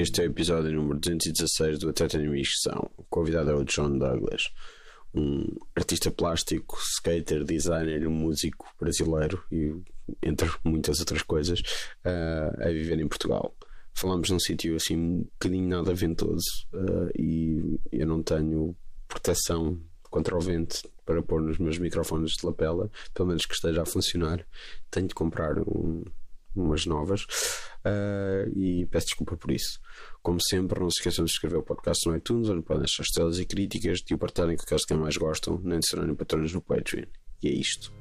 Este é o episódio número 216 do Atleta Missão. O convidado é o John Douglas, um artista plástico, skater, designer, músico brasileiro e, entre muitas outras coisas, uh, a viver em Portugal. Falamos num sítio assim um bocadinho nada ventoso uh, e eu não tenho proteção contra o vento para pôr nos meus microfones de lapela, pelo menos que esteja a funcionar. Tenho de comprar um, umas novas uh, e peço desculpa por isso. Como sempre, não se esqueçam de escrever o podcast no iTunes, onde podem deixar estrelas e críticas, de o partilharem com aqueles que mais gostam, nem de serem patronos no Patreon. E é isto.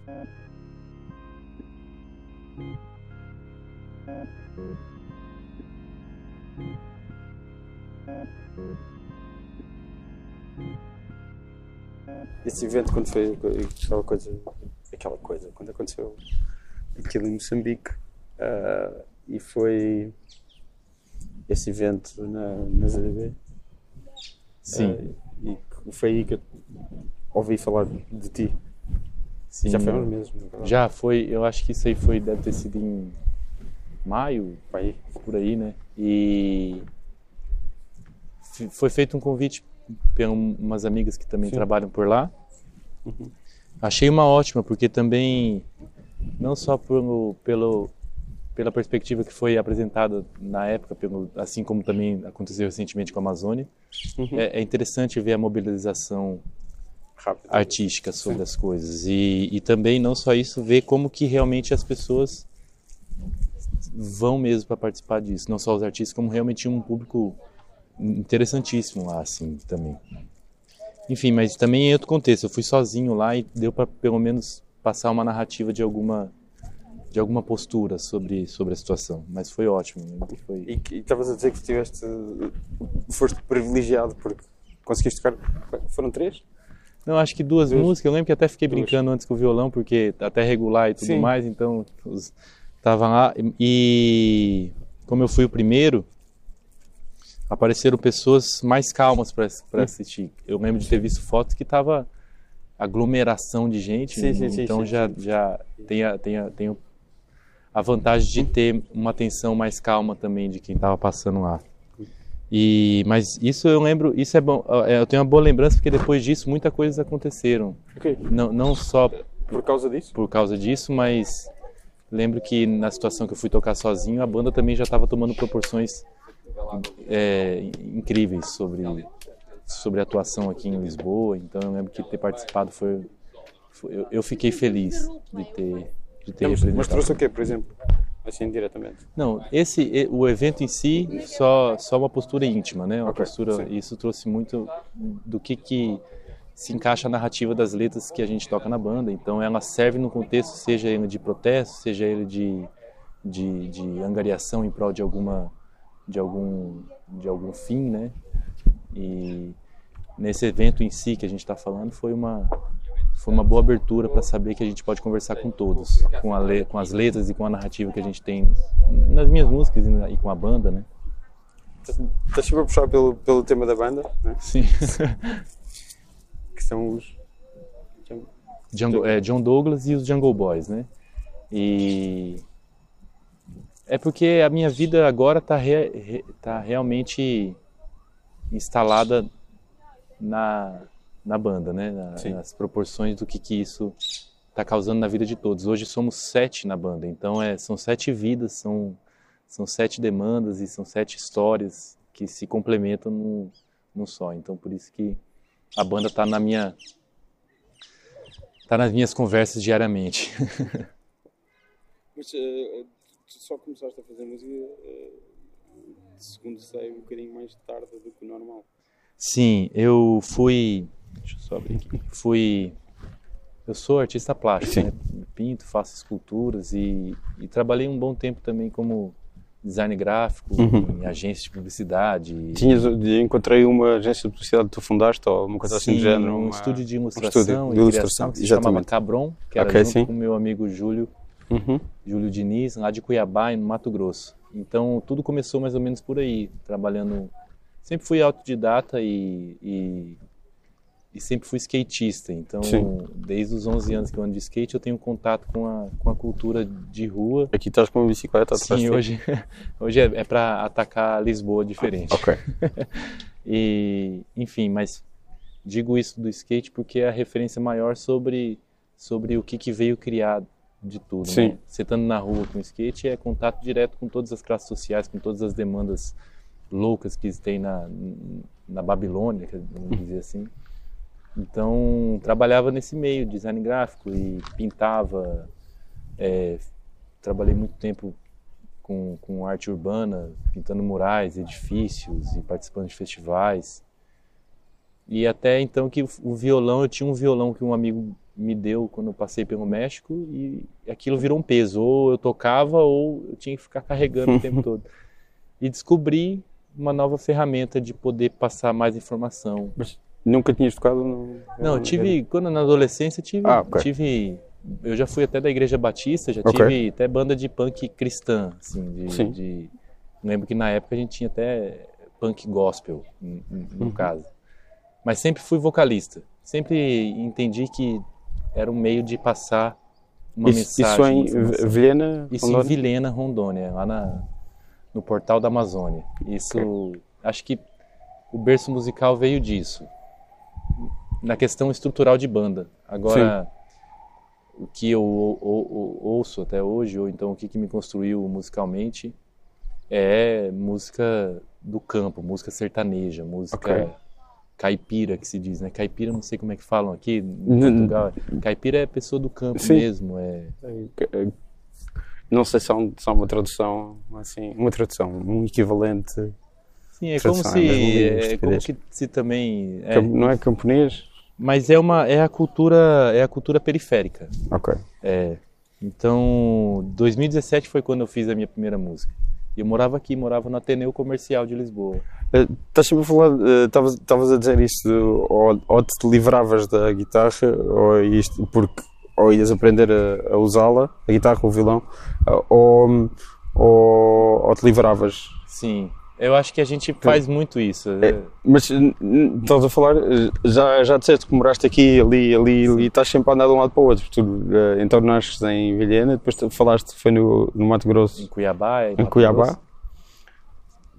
Esse evento quando foi aquela coisa, aquela coisa, quando aconteceu aquilo em Moçambique, Uh, e foi esse evento na, na ZDB. Sim. Uh, e foi aí que eu ouvi falar de ti. Sim, já foi uns meses. Já foi, eu acho que isso aí foi, deve ter sido em maio, aí. por aí, né? E foi feito um convite por umas amigas que também Sim. trabalham por lá. Uhum. Achei uma ótima, porque também, não só pelo, pelo pela perspectiva que foi apresentada na época, pelo, assim como também aconteceu recentemente com a Amazônia. Uhum. É, é, interessante ver a mobilização Rápido. artística sobre Sim. as coisas e, e também não só isso, ver como que realmente as pessoas vão mesmo para participar disso, não só os artistas, como realmente um público interessantíssimo lá, assim, também. Enfim, mas também em outro contexto, eu fui sozinho lá e deu para pelo menos passar uma narrativa de alguma de alguma postura sobre sobre a situação, mas foi ótimo. Né? Foi... E estavas a dizer que tiveste foste privilegiado porque conseguiste tocar. Foram três? Não, acho que duas, duas. músicas. Eu lembro que até fiquei duas. brincando antes com o violão porque até regular e tudo Sim. mais, então estava lá e como eu fui o primeiro apareceram pessoas mais calmas para hum. assistir. Eu lembro de ter visto fotos que tava aglomeração de gente, sim, sim, então sim, já já tem a, tem a, tem o a vantagem de ter uma atenção mais calma também de quem estava passando lá. E mas isso eu lembro, isso é bom, é, eu tenho uma boa lembrança porque depois disso muitas coisas aconteceram. Okay. Não, não só por causa disso, por causa disso, mas lembro que na situação que eu fui tocar sozinho, a banda também já estava tomando proporções é, incríveis sobre sobre a atuação aqui em Lisboa. Então eu lembro que ter participado foi, foi eu, eu fiquei feliz de ter de ter mas, mas trouxe o quê, por exemplo? Assim, diretamente? Não, esse, o evento em si, só, só uma postura íntima, né? Uma okay, postura, sim. isso trouxe muito do que que se encaixa a narrativa das letras que a gente toca na banda. Então ela serve no contexto, seja ele de protesto, seja ele de, de, de angariação em prol de alguma de algum de algum fim, né? E nesse evento em si que a gente está falando foi uma foi uma boa abertura para saber que a gente pode conversar com todos, com, a com as letras e com a narrativa que a gente tem nas minhas músicas e, na, e com a banda, né? Estás tá sempre a puxar pelo, pelo tema da banda, né? Sim. que são os... Jungle, é, John Douglas e os Jungle Boys, né? E... É porque a minha vida agora está re, re, tá realmente instalada na na banda, né? Na, nas proporções do que, que isso está causando na vida de todos. Hoje somos sete na banda, então é, são sete vidas, são, são sete demandas e são sete histórias que se complementam num, num só. Então por isso que a banda está na minha tá nas minhas conversas diariamente. Mas uh, tu só começaste a fazer música, uh, segundo sei, um bocadinho mais tarde do que o normal. Sim, eu fui Deixa eu só abrir aqui. Fui. Eu sou artista plástico, né? pinto, faço esculturas e, e, trabalhei um bom tempo também como design gráfico uhum. em agência de publicidade. Tinhas, encontrei uma agência de publicidade que tu fundaste ou uma coisa sim, assim do género? um uma... estúdio de ilustração um estúdio de ilustração, que se exatamente. chamava Cabron, que era okay, junto sim. com o meu amigo Júlio, uhum. Júlio Diniz, lá de Cuiabá, no Mato Grosso. Então tudo começou mais ou menos por aí, trabalhando. Sempre fui autodidata e, e e sempre fui skatista. Então, Sim. desde os 11 anos que eu ando de skate, eu tenho contato com a, com a cultura de rua. Aqui estás com uma bicicleta atrás Sim, hoje, hoje é, é para atacar Lisboa diferente. Ok. E, enfim, mas digo isso do skate porque é a referência maior sobre, sobre o que, que veio criar de tudo. Sim. Né? Você estando na rua com skate é contato direto com todas as classes sociais, com todas as demandas loucas que tem na, na Babilônia, vamos dizer assim. Então, trabalhava nesse meio, design gráfico e pintava. é, trabalhei muito tempo com, com arte urbana, pintando murais, edifícios e participando de festivais. E até então que o, violão, eu tinha um violão que um amigo me deu quando eu passei pelo México e aquilo virou um peso. Ou eu tocava ou eu tinha que ficar carregando o tempo todo. E descobri uma nova ferramenta de poder passar mais informação. Mas nunca tinhas tocado no. Não, tive, quando na adolescência, tive, Ah, ok. tive, eu já fui até da igreja batista, já Ok. tive até banda de punk cristã, assim, de, Sim. de- lembro que na época a gente tinha até punk gospel, n- n- no Uhum. caso. Mas sempre fui vocalista, sempre entendi que era um meio de passar uma Isso, mensagem. isso em. Vilhena? Isso Rondônia? em Vilhena, Rondônia, lá na, no portal da Amazônia. Isso, acho que o berço musical veio disso, na questão estrutural de banda. Agora, o que eu ou- ou- ou- ouço até hoje, ou então o que, que me construiu musicalmente, é música do campo, música sertaneja, música Ok. caipira, que se diz, né? Caipira, não sei como é que falam aqui em N- Portugal. Caipira é pessoa do campo Sim. mesmo, é... Não sei se há, um- se há uma tradução, assim, uma tradução, um equivalente. Sim, é como se é é, como que se também é, Não é camponês? Mas é uma é a cultura é a cultura periférica. Ok. É. Então, 2017 foi quando eu fiz a minha primeira música. Eu morava aqui, morava no Ateneu Comercial de Lisboa. Eh, Estás sempre a falar, eh, estavas a dizer isto, ou, ou te livravas da guitarra, ou isto, porque ou ias aprender a, a usá-la, a guitarra o violão, eh, ou, ou, ou te livravas. Sim. Eu acho que a gente faz muito isso. É, Mas estás a falar, eh, já, já disseste que moraste aqui, ali, ali, ali, estás sempre a andar de um lado para o outro. Tu, eh, então nasces em Vilhena, depois tu falaste foi no, no Mato Em Grosso, Cuiabá, em, em Cuiabá. Grosso.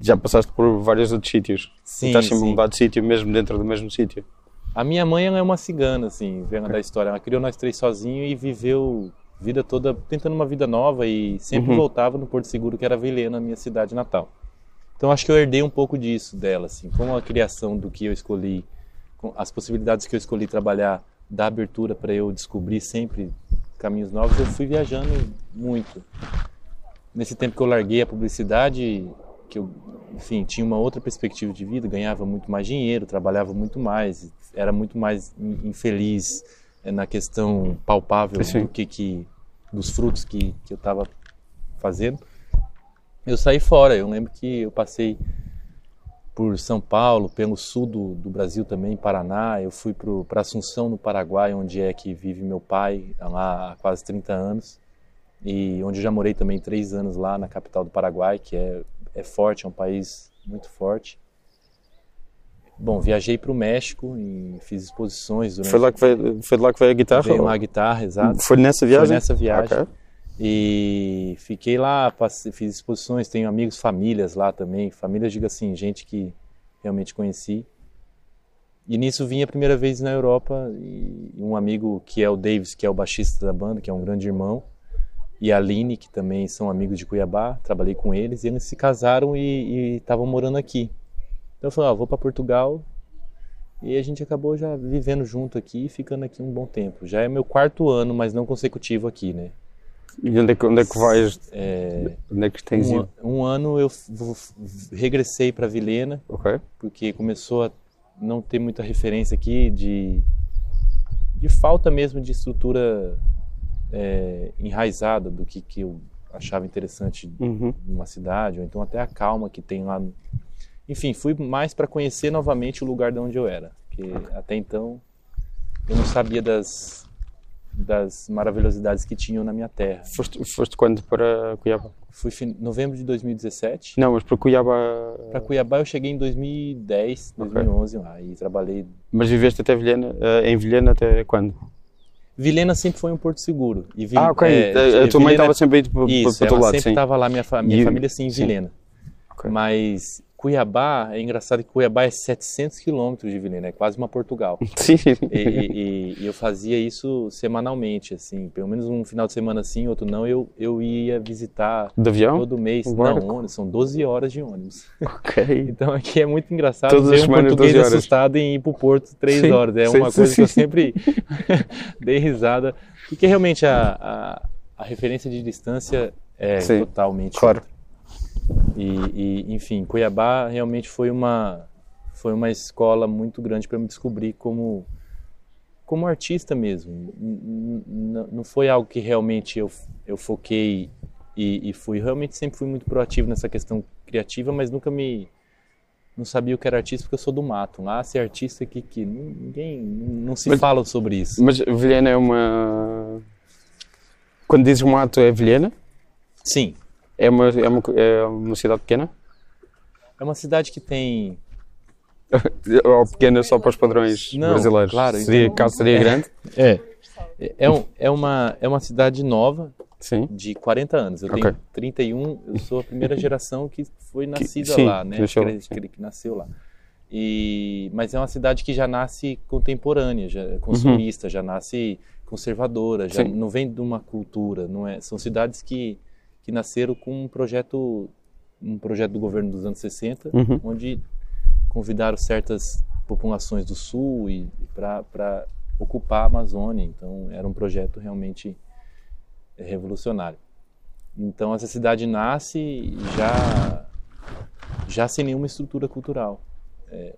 Já passaste por vários outros sítios. Sim, estás sempre a mudar de sítio, mesmo dentro do mesmo sítio. A minha mãe ela é uma cigana, assim, vendo da história. Ela criou nós três sozinho e viveu a vida toda tentando uma vida nova e sempre Uhum. voltava no Porto Seguro, que era Vilhena, minha cidade natal. Então acho que eu herdei um pouco disso dela, assim, com a criação do que eu escolhi, as possibilidades que eu escolhi trabalhar, da abertura para eu descobrir sempre caminhos novos, eu fui viajando muito. Nesse tempo que eu larguei a publicidade, que eu, enfim, tinha uma outra perspectiva de vida, ganhava muito mais dinheiro, trabalhava muito mais, era muito mais in- infeliz eh, na questão palpável Sim. do que, que dos frutos que, que eu estava fazendo. Eu saí fora, eu lembro que eu passei por São Paulo, pelo sul do, do Brasil também, Paraná, eu fui para Assunção, no Paraguai, onde é que vive meu pai, lá há quase 30 anos, e onde eu já morei também três anos lá na capital do Paraguai, que é, é forte, é um país muito forte. Bom, viajei para o México e fiz exposições durante... Foi, lá que veio, foi lá que veio a guitarra? Veio a guitarra, exato. Foi nessa viagem? Foi nessa viagem. Ok. E fiquei lá, passei- fiz exposições, tenho amigos, famílias lá também. Famílias, digo assim, gente que realmente conheci. E nisso vim a primeira vez na Europa e um amigo que é o Davis, que é o baixista da banda, que é um grande irmão, e a Aline, que também são amigos de Cuiabá, trabalhei com eles, e eles se casaram e estavam morando aqui. Então eu falei, ó, vou para Portugal, e a gente acabou já vivendo junto aqui e ficando aqui um bom tempo. Já é meu quarto ano, mas não consecutivo aqui, né? E onde é que, onde é que vais? É, Onde é que tens um, ido? um ano eu regressei para Vilhena, Ok. porque começou a não ter muita referência aqui de, de falta mesmo de estrutura é, enraizada do que, que eu achava interessante Uhum. numa cidade, ou então até a calma que tem lá. Enfim, fui mais para conhecer novamente o lugar de onde eu era, porque até então eu não sabia das, das maravilhosidades que tinham na minha terra. Foste, foste quando para Cuiabá? Fui em novembro de 2017. Não, mas para Cuiabá. Para Cuiabá eu cheguei em 2010, 2011 okay. lá e trabalhei. Mas viveste até Vilhena, em Vilhena até quando? Vilhena sempre foi um porto seguro. E Vil... Ah, ok. É, a tua mãe estava sempre aí para, o lado, sempre estava lá, minha, fa... minha família sim em Vilhena. Okay. Mas Cuiabá, é engraçado que Cuiabá é 700 quilômetros de Vilhena, é quase uma Portugal. Sim. E, e, e, eu fazia isso semanalmente, assim, pelo menos um final de semana sim, outro não, eu, eu ia visitar Do avião? todo mês. Um não, ônibus, são 12 horas de ônibus. Ok. Então aqui é muito engraçado Todas ver um português assustado em ir para o Porto 3 sim, horas. É sim, uma coisa sim. que eu sempre dei risada, porque realmente a, a, a referência de distância é totalmente claro. Outra. E, e, enfim, Cuiabá realmente foi uma foi uma escola muito grande para me descobrir como como artista mesmo. Não foi algo que realmente eu, eu foquei e, e fui. Realmente sempre fui muito proativo nessa questão criativa, mas nunca me não sabia o que era artista porque eu sou do mato. Ah, ser artista que, que ninguém não se mas, fala sobre isso. Mas Vilhena é uma quando dizes mato é Vilhena? Sim, é uma, é uma, é uma cidade pequena? É uma cidade que tem. Ou pequena só para os padrões Não, brasileiros? Claro, seria, então, caso seria é, grande? É. É, um, é, uma, é uma cidade nova, sim. de 40 anos. Eu okay. tenho 31, eu sou a primeira geração que foi nascida que, sim, lá, né? Nasceu, que, que, nasceu lá. E, mas é uma cidade que já nasce contemporânea, já consumista, uhum. já nasce conservadora, já sim. não vem de uma cultura, não é? São cidades que que nasceram com um projeto um projeto do governo dos anos 60, uhum. onde convidaram certas populações do sul e para ocupar a Amazônia. Então era um projeto realmente revolucionário. Então essa cidade nasce já já sem nenhuma estrutura cultural. É,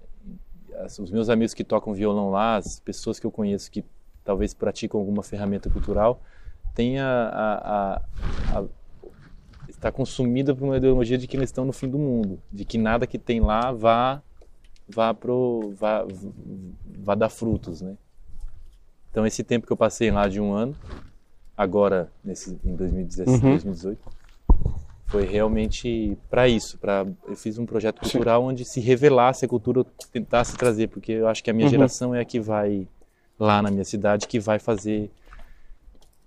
os meus amigos que tocam violão lá, as pessoas que eu conheço que talvez praticam alguma ferramenta cultural, têm a, a, a, está consumida por uma ideologia de que eles estão no fim do mundo, de que nada que tem lá vá vá pro vá, vá dar frutos, né? Então esse tempo que eu passei lá de um ano, agora nesse em 2017, uhum. 2018, foi realmente para isso, para eu fiz um projeto cultural Sim. onde se revelasse a cultura, tentasse trazer, porque eu acho que a minha uhum. geração é a que vai lá na minha cidade que vai fazer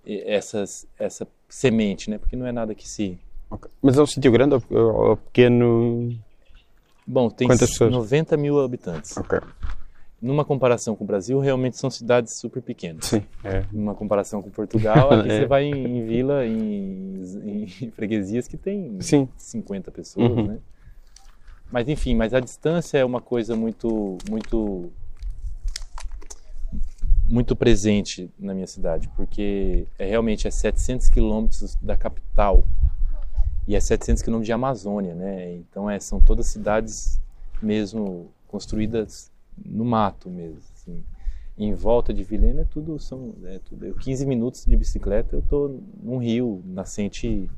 essas essa semente, né? Porque não é nada que se Okay. Mas é um sítio grande ou, pequeno? Bom, tem Quantas pessoas? 90 mil habitantes. Ok. Numa comparação com o Brasil, realmente são cidades super pequenas. Sim. É. Numa comparação com Portugal, aqui é. você vai em, em vila, em, em, freguesias que tem Sim. 50 pessoas, uhum. né? Mas enfim, mas a distância é uma coisa muito, muito, muito presente na minha cidade, porque é realmente é 700 quilômetros da capital e é 700 quilômetros de Amazônia, né? Então é, são todas cidades mesmo construídas no mato mesmo. Assim. em volta de Vilhena é tudo são é tudo, 15 minutos de bicicleta eu tô num rio nascente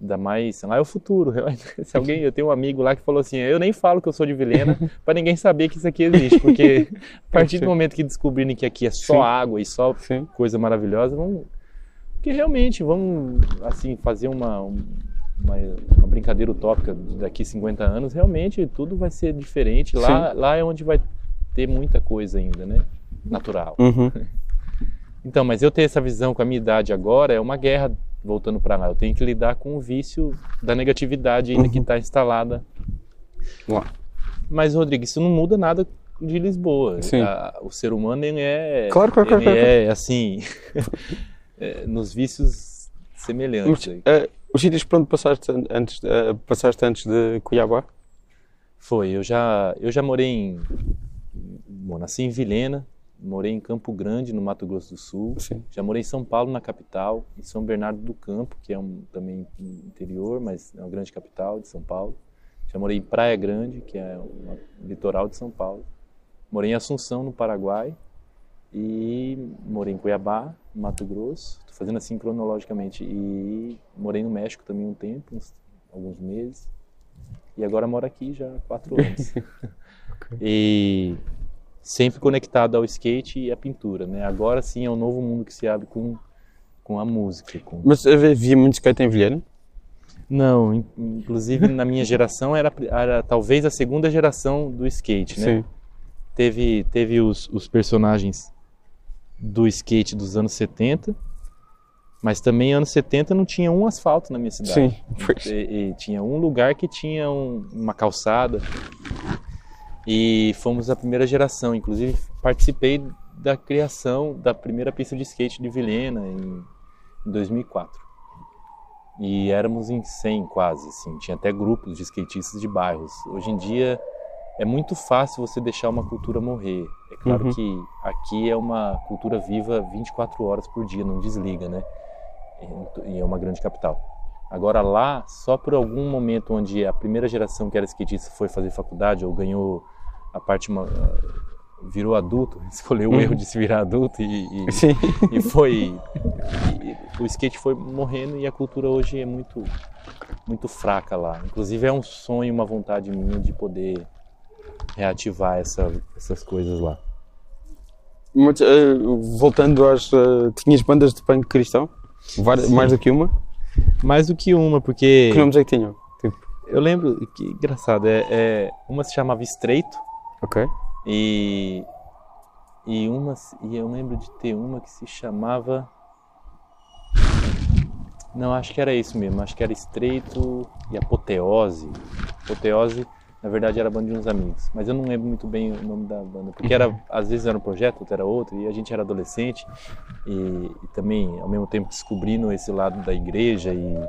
da mais lá é o futuro se alguém eu tenho um amigo lá que falou assim eu nem falo que eu sou de Vilhena para ninguém saber que isso aqui existe porque a partir do momento que descobrirem que aqui é só Sim. água e só Sim. coisa maravilhosa vão que realmente vamos assim fazer uma uma, uma, brincadeira utópica daqui 50 anos, realmente tudo vai ser diferente. Lá, lá é onde vai ter muita coisa ainda, né? Natural. Uhum. Então, mas eu ter essa visão com a minha idade agora é uma guerra voltando para lá. Eu tenho que lidar com o vício da negatividade ainda uhum. que está instalada lá. Mas, Rodrigo, isso não muda nada de Lisboa. A, o ser humano ele é, claro, claro, ele claro, é assim, é, nos vícios semelhantes. É, os sítios por onde passaste antes, uh, passaste antes de Cuiabá? Foi, eu já, eu já morei em. Bom, nasci em Vilhena, morei em Campo Grande, no Mato Grosso do Sul. Sim. Já morei em São Paulo, na capital, em São Bernardo do Campo, que é um, também interior, mas é uma grande capital de São Paulo. Já morei em Praia Grande, que é um litoral de São Paulo. Morei em Assunção, no Paraguai. E morei em Cuiabá, Mato Grosso fazendo assim cronologicamente. E morei no México também um tempo, uns, alguns meses. E agora moro aqui já há quatro anos. E sempre conectado ao skate e à pintura, né? Agora sim é um novo mundo que se abre com, com a música. Com... Mas havia muito skate em Vilhena? Não, in- inclusive na minha geração era, era talvez a segunda geração do skate, né? Sim. Teve, teve os, os personagens do skate dos anos 70, mas também anos 70 não tinha um asfalto na minha cidade. Sim. E, e tinha um lugar que tinha um- uma calçada. E fomos a primeira geração. Inclusive, participei da criação da primeira pista de skate de Vilhena em, em 2004. E éramos em 100 quase, assim. Tinha até grupos de skatistas de bairros. Hoje em dia é muito fácil você deixar uma cultura morrer. É claro Uhum. que aqui é uma cultura viva 24 horas por dia, não desliga, né? E é uma grande capital. Agora lá, só por algum momento onde a primeira geração que era skatista foi fazer faculdade ou ganhou a parte ma- virou adulto, escolheu o Uhum. erro de se virar adulto e, e, Sim. e foi e o skate foi morrendo e a cultura hoje é muito muito fraca lá. Inclusive é um sonho, uma vontade minha de poder reativar essa, essas coisas lá. Mas, eh, voltando às. eh, tinhas bandas de punk cristão? Várias- mais do que uma? Mais do que uma, porque Que nomes é que tinham? Tipo, eu lembro que engraçado, é, é uma se chamava Estreito ok. E, e uma e eu lembro de ter uma que se chamava Não, acho que era isso mesmo, acho que era Estreito e Apoteose. Apoteose, na verdade, era a banda de uns amigos, mas eu não lembro muito bem o nome da banda, porque era às vezes era um projeto, outro era outro, e a gente era adolescente e, e também ao mesmo tempo descobrindo esse lado da igreja e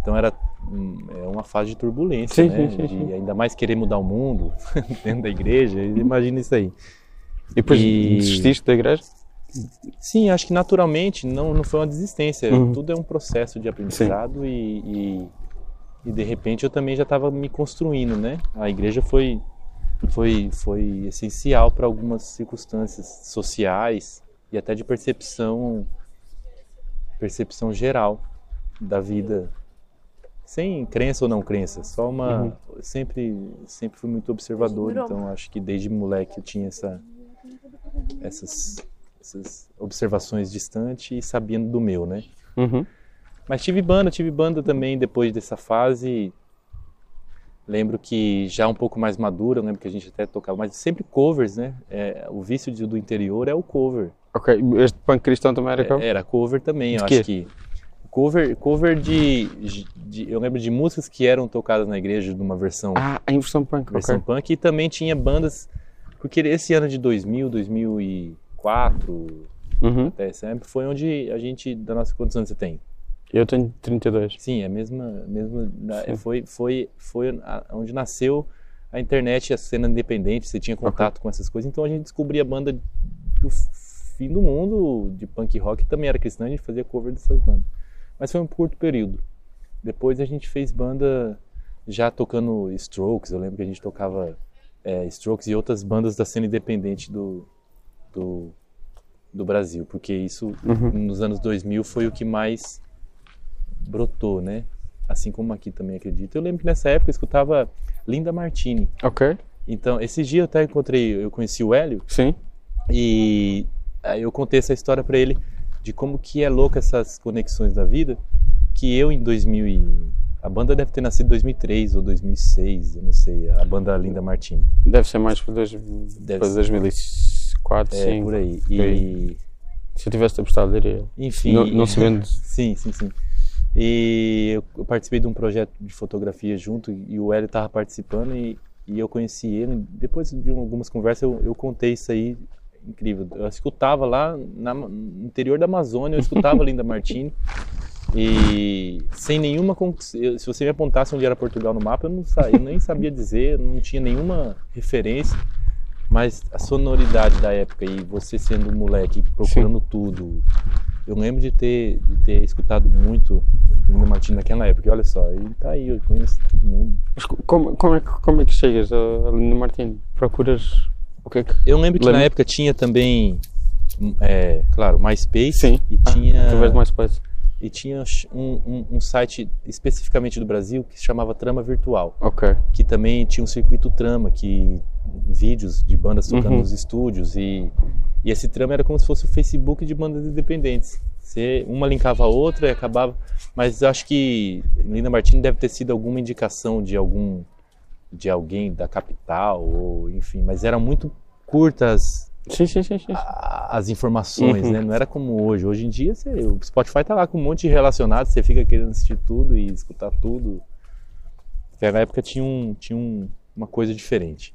então era hum, é uma fase de turbulência, Sim, né? sim, sim, de ainda mais querer mudar o mundo dentro da igreja, imagina isso aí. E depois E- desististe da igreja? Sim, acho que naturalmente não, não foi uma desistência. Uhum. Tudo é um processo de aprendizado e, e, e, de repente eu também já estava me construindo, né? A igreja foi foi foi essencial para algumas circunstâncias sociais e até de percepção percepção geral da vida sem crença ou não crença, só uma Uhum. sempre sempre fui muito observador, então acho que desde moleque eu tinha essa essas, essas observações distantes e sabendo do meu, né? Uhum. Mas tive banda, tive banda também depois dessa fase. Lembro que já um pouco mais madura, lembro que a gente até tocava, mas sempre covers, né? É, o vício do interior é o cover. Ok, este punk cristão também era qual? É, era cover também, De eu acho que. Cover, cover de, de- Eu lembro de músicas que eram tocadas na igreja de uma versão Ah, a inversão punk, versão ok. punk e também tinha bandas porque esse ano de 2000, 2004 Uhum. até sempre foi onde a gente da nossa quantos anos você tem? Eu tenho 32. Sim, é a mesma mesma da- Sim. foi foi foi a- onde nasceu a internet, a cena independente, você tinha contato com essas coisas, então a gente descobria a banda do fim do mundo de punk rock também era cristã, a gente fazia cover dessas bandas. Mas foi um curto período. Depois a gente fez banda já tocando Strokes, eu lembro que a gente tocava é, Strokes e outras bandas da cena independente do, do, do Brasil, porque isso Uhum. nos anos 2000 foi o que mais brotou, né? Assim como aqui também acredito. Eu lembro que nessa época eu escutava Linda Martini. Ok, Então, esses dias eu até encontrei, eu conheci o Hélio sim. e aí eu contei essa história pra ele de como que é louca essas conexões da vida, que eu em 2000 e... a banda deve ter nascido em 2003 ou 2006, eu não sei, a banda Linda Martini. Deve ser mais para dois, Deve para ser. 2004, É, sim. por aí. E, Se eu tivesse apostado, diria. enfim, Não, não se vende. Sim, sim, sim. E eu, participei de um projeto de fotografia junto e o Hélio estava participando e, e eu conheci ele. Depois de algumas conversas eu, eu contei isso aí, incrível. Eu escutava lá na- no interior da Amazônia, eu escutava Linda Martini e sem nenhuma... Se você me apontasse onde era Portugal no mapa, eu, não eu nem sabia dizer, não tinha nenhuma referência. Mas a sonoridade da época e você sendo um moleque procurando tudo, eu lembro de ter, de ter escutado muito Linda Martini naquela época. E olha só, ele tá aí, eu conheço todo mundo. Mas co- como, como, é, que- como é que chegas a Linda Martins? Procuras o que é que. Eu lembro que na época tinha também, é, claro, MySpace Sim. e Ah, tinha Através mais coisas. e tinha um, um, um site especificamente do Brasil que se chamava Trama Virtual, Ok. que também tinha um circuito Trama que vídeos de bandas tocando Uhum. nos estúdios e, e esse trama era como se fosse o Facebook de bandas independentes. Você, uma linkava a outra e acabava. Mas acho que Linda Martini deve ter sido alguma indicação de algum de alguém da capital ou enfim, mas eram muito curtas Sim, sim, sim. as informações, Uhum. né? Não era como hoje. Hoje em dia, você, o Spotify tá lá com um monte de relacionados, você fica querendo assistir tudo e escutar tudo. Naquela época tinha, um, tinha um, uma coisa diferente.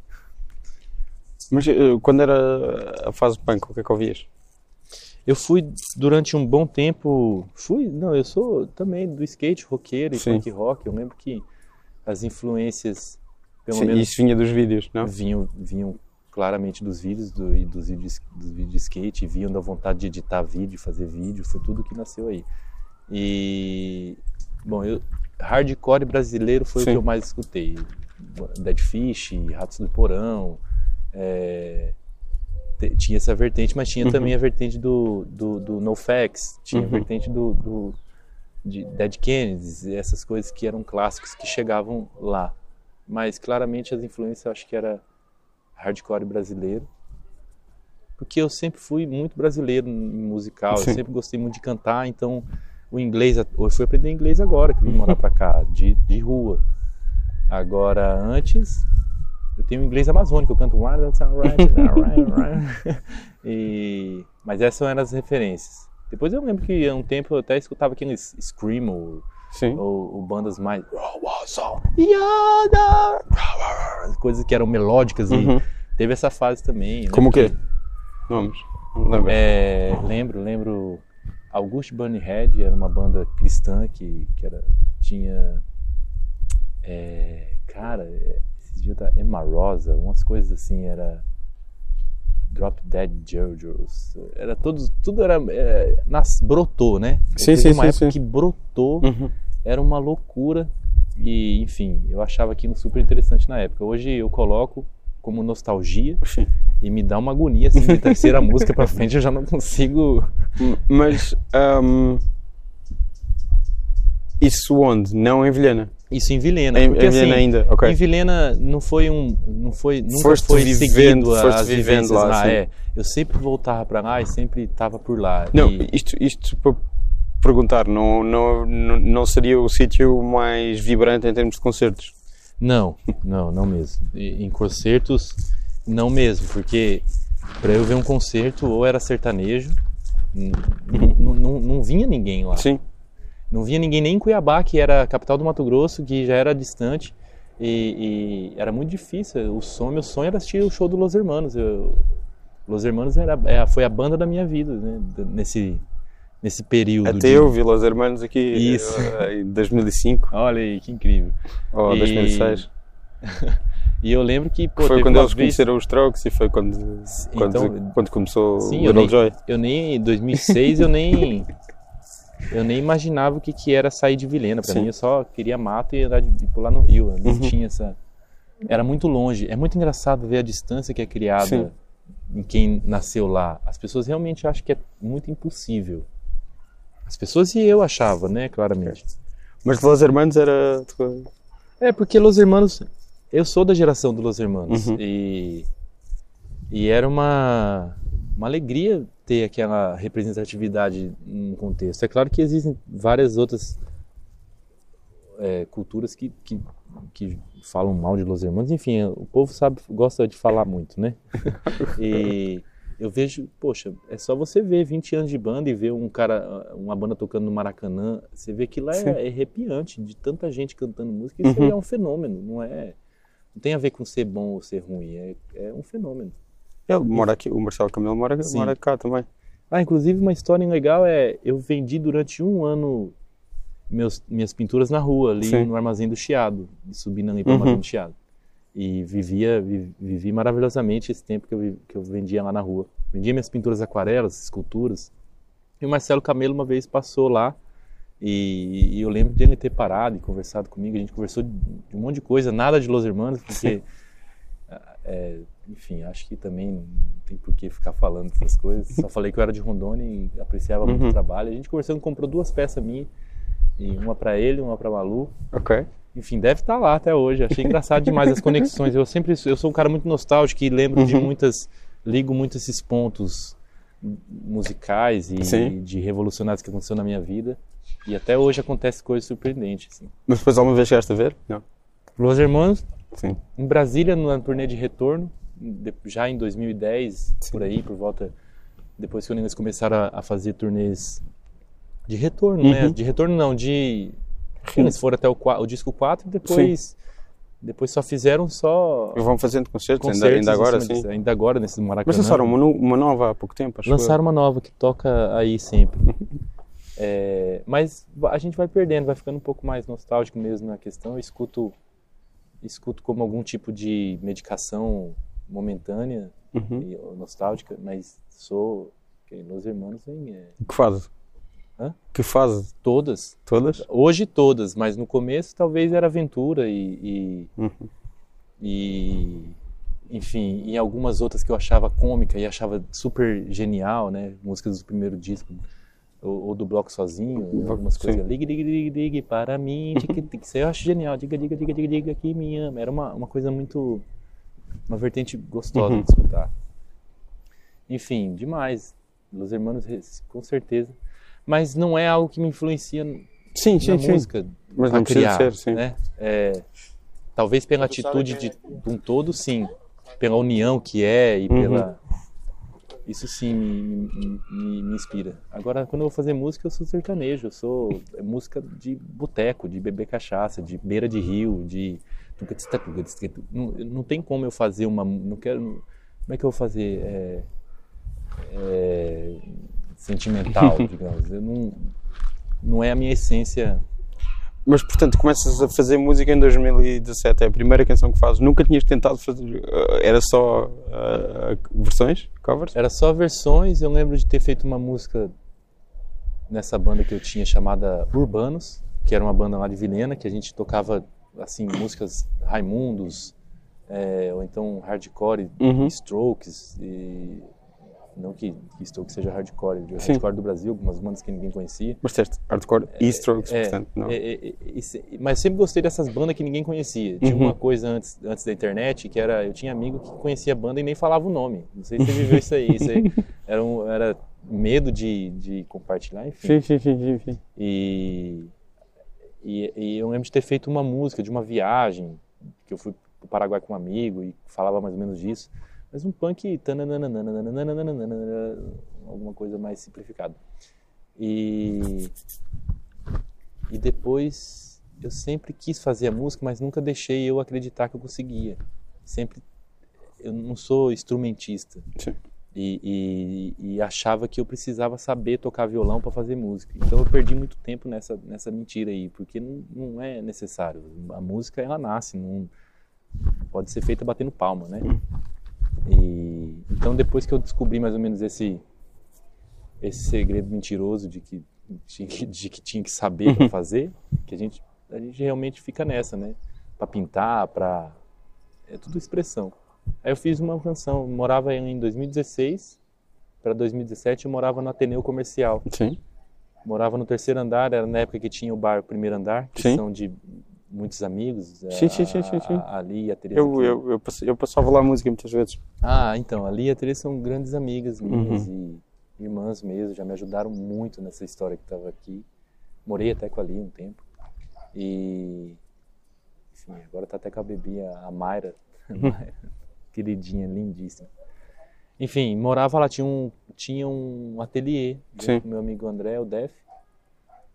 Mas eh, quando era a fase punk, o que é que ouvias? Eu fui durante um bom tempo. Fui, não, eu sou também do skate, roqueiro e Sim. punk rock. Eu lembro que as influências, pelo Sim, menos, Isso vinha dos vídeos, não? vinham, vinham claramente dos vídeos do, e dos vídeos, dos vídeos de skate, vinham da vontade de editar vídeo, fazer vídeo, foi tudo que nasceu aí. E bom, eu hardcore brasileiro foi Sim. o que eu mais escutei. Dead Fish, Ratos do Porão, é, tinha essa vertente, mas tinha Uhum. também a vertente do, do, do NoFX, tinha a Uhum. vertente do, do de Dead Kennedys, essas coisas que eram clássicos que chegavam lá. Mas claramente as influências eu acho que era hardcore brasileiro. Porque eu sempre fui muito brasileiro em musical, Sim. eu sempre gostei muito de cantar, então o inglês, eu fui aprender inglês agora que vim morar pra cá, de, de rua. Agora, antes, eu tenho inglês amazônico, eu canto Wild Sunrise, e Mas essas eram as referências. Depois eu lembro que há um tempo eu até escutava aqueles Screamo, Sim. ou, ou bandas mais. Coisas que eram melódicas e Uhum. teve essa fase também. Como o quê? Nomes? Não lembro. É, lembro, lembro. August Bunnyhead era uma banda cristã que, que era, tinha. é, cara, é, esses dias da Emma Rosa, umas coisas assim, era. Drop Dead Jojo's. Era todos, tudo era. É, nas, brotou, né? Sim, sim, uma sim, época sim. que brotou Uhum. era uma loucura e enfim eu achava aquilo super interessante na época hoje eu coloco como nostalgia Sim. e me dá uma agonia assim de terceira música pra frente eu já não consigo Mas ahm, isso onde? Não em Vilhena. Isso em Vilhena Em, porque em Vilhena assim ainda, ok. em Vilhena não foi um não foi nunca Foste foi vivendo- seguido foste as vivendo lá, lá, é eu sempre voltava pra lá e sempre estava por lá Não, E- isto, isto para perguntar, não, não, não, seria o sítio mais vibrante em termos de concertos? Não, não, não mesmo. Em concertos, não mesmo, porque para eu ver um concerto ou era sertanejo, não vinha ninguém lá. Sim. Não vinha ninguém nem em Cuiabá, que era a capital do Mato Grosso, que já era distante. E, e era muito difícil. O sonho, meu sonho era assistir o show do Los Hermanos. Eu, Los Hermanos era, é, foi a banda da minha vida, né? Nesse, nesse período. Até de- eu vi Los Hermanos aqui Isso. eh, em 2005 Olha aí, que incrível. ou E- 2006. E eu lembro que, pô, foi quando eles vez- conheceram os Strokes e foi quando, quando, Então- quando começou Sim, o eu Little nem, Joy. eu nem em 2006 eu nem eu nem imaginava o que, que era sair de Vilhena. Para mim eu só queria mato e andar de, e pular no rio. Eu Não Uhum. tinha essa era muito longe. É muito engraçado ver a distância que é criada Sim. em quem nasceu lá. As pessoas realmente acham que é muito impossível. As pessoas e eu achava, né, claramente. Mas de Los Hermanos era. É, porque Los Hermanos. Eu sou da geração dos Los Hermanos. Uhum. E, e era uma, uma alegria ter aquela representatividade num contexto. É claro que existem várias outras é, culturas que, que, que falam mal de Los Hermanos. Enfim, o povo sabe, gosta de falar muito, né? e eu vejo, poxa, é só você ver 20 anos de banda e ver um cara, uma banda tocando no Maracanã, você vê que lá Sim. é, é arrepiante de tanta gente cantando música, isso Uhum. aí é um fenômeno, não é não tem a ver com ser bom ou ser ruim, é, é um fenômeno. Ele mora aqui, o Marcelo Camelo mora, Sim. mora cá também. Ah, inclusive uma história legal é, eu vendi durante um ano meus, minhas pinturas na rua, ali Sim. no Armazém do Chiado, subindo ali para o Uhum. Armazém do Chiado. E vivia, vi- vivi maravilhosamente esse tempo que eu, que eu vendia lá na rua. Vendia minhas pinturas aquarelas, esculturas. E o Marcelo Camelo uma vez passou lá e, e eu lembro dele ter parado e conversado comigo. A gente conversou de, de um monte de coisa, nada de Los Hermanos, porque, é, enfim, acho que também não tem por que ficar falando essas coisas. Só falei que eu era de Rondônia e apreciava muito Uhum. o trabalho. A gente conversando comprou duas peças minhas, e uma para ele, uma para Malu. Ok. enfim, deve estar lá até hoje. Achei engraçado demais as conexões. Eu sempre eu sou um cara muito nostálgico e lembro uhum. de muitas ligo muito esses pontos musicais e de revolucionários que aconteceu na minha vida. E até hoje acontece coisas surpreendentes. Assim. Mas depois alguma vez chegaste a ver? Não. Los Hermanos, Sim. em Brasília, no turnê de retorno, já em 2010, Sim. por aí, por volta. Depois que eles começaram a, a fazer turnês de retorno, né? uhum. né? De retorno não, de. Eles foram até o, o disco 4 e depois. Sim. Depois só fizeram só. E vão fazendo concertos, concertos ainda, ainda agora, sim. Ainda agora, nesse Maracanã. Mas lançaram uma, uma nova há pouco tempo, acho Lançaram eu. uma nova que toca aí sempre. é, mas a gente vai perdendo, vai ficando um pouco mais nostálgico mesmo na questão. Eu escuto, escuto como algum tipo de medicação momentânea uhum. e nostálgica, mas sou. Los Hermanos vem. É... Que faz? Hã? Que fase? Todas. Todas? Hoje todas, mas no começo talvez era aventura e, e, uhum. e, enfim, e algumas outras que eu achava cômica e achava super genial, né? Músicas do primeiro disco ou, ou do bloco sozinho, algumas coisas. Ligue, ligue, ligue, ligue para mim, isso eu acho genial. Diga, diga, diga, diga, diga que me ama. Era uma, uma coisa muito, uma vertente gostosa uhum. de escutar. Enfim, demais. Los Hermanos, com certeza mas não é algo que me influencia sim, sim, na sim. música mas não criar, ser, sim. né? É, talvez pela atitude de, de, um todo, sim, pela união que é e uhum. pela isso sim me, me, me, inspira. Agora, quando eu vou fazer música, eu sou sertanejo, eu sou é música de boteco, de beber cachaça, de beira de rio, de não, não tem como eu fazer uma, não quero, como é que eu vou fazer? É, é, sentimental, digamos. Eu não, não é a minha essência. Mas, portanto, começas a fazer música em 2017, é a primeira canção que fazes. Nunca tinhas tentado fazer. Eh, era só uh, versões? Covers? Era só versões. Eu lembro de ter feito uma música nessa banda que eu tinha chamada Urbanos, que era uma banda lá de Vilhena, que a gente tocava assim músicas Raimundos, é, ou então hardcore, uhum. Strokes e não que, que Strokes seja hardcore, de hardcore do Brasil, algumas bandas que ninguém conhecia. Mas certo, hardcore e Strokes, é, portanto, não. É, é, é mas sempre gostei dessas bandas que ninguém conhecia. Tinha uhum. uma coisa antes, antes da internet que era, eu tinha amigo que conhecia a banda e nem falava o nome. Não sei se você viveu isso aí. Isso aí era, um, era medo de, de compartilhar, enfim. Sim, sim, sim, sim. E, e, e eu lembro de ter feito uma música de uma viagem, que eu fui para o Paraguai com um amigo e falava mais ou menos disso mas um punk alguma coisa mais simplificada. E e depois eu sempre quis fazer a música, mas nunca deixei eu acreditar que eu conseguia. Sempre eu não sou instrumentista. E, e, e, achava que eu precisava saber tocar violão para fazer música. Então eu perdi muito tempo nessa, nessa mentira aí, porque não, não é necessário. A música ela nasce, não pode ser feita batendo palma, né? E então depois que eu descobri mais ou menos esse esse segredo mentiroso de que de que, tinha que saber para fazer, que a gente a gente realmente fica nessa, né? Para pintar, para é tudo expressão. Aí eu fiz uma canção, morava em 2016 para 2017 eu morava no Ateneu Comercial. Sim. Morava no terceiro andar, era na época que tinha o bar Primeiro Andar, que Sim. são de muitos amigos. Sim, sim, sim, sim, sim. A, Ali e a Teresa. Eu, eu, eu, eu passava lá música muitas vezes. Ah, então, a Ali e a Teresa são grandes amigas minhas uhum. e irmãs mesmo, já me ajudaram muito nessa história que estava aqui. Morei até com a Ali um tempo. E. Enfim, agora tá até com a bebê, a Mayra. Queridinha, lindíssima. Enfim, morava lá, tinha um, tinha um ateliê com meu amigo André, o Def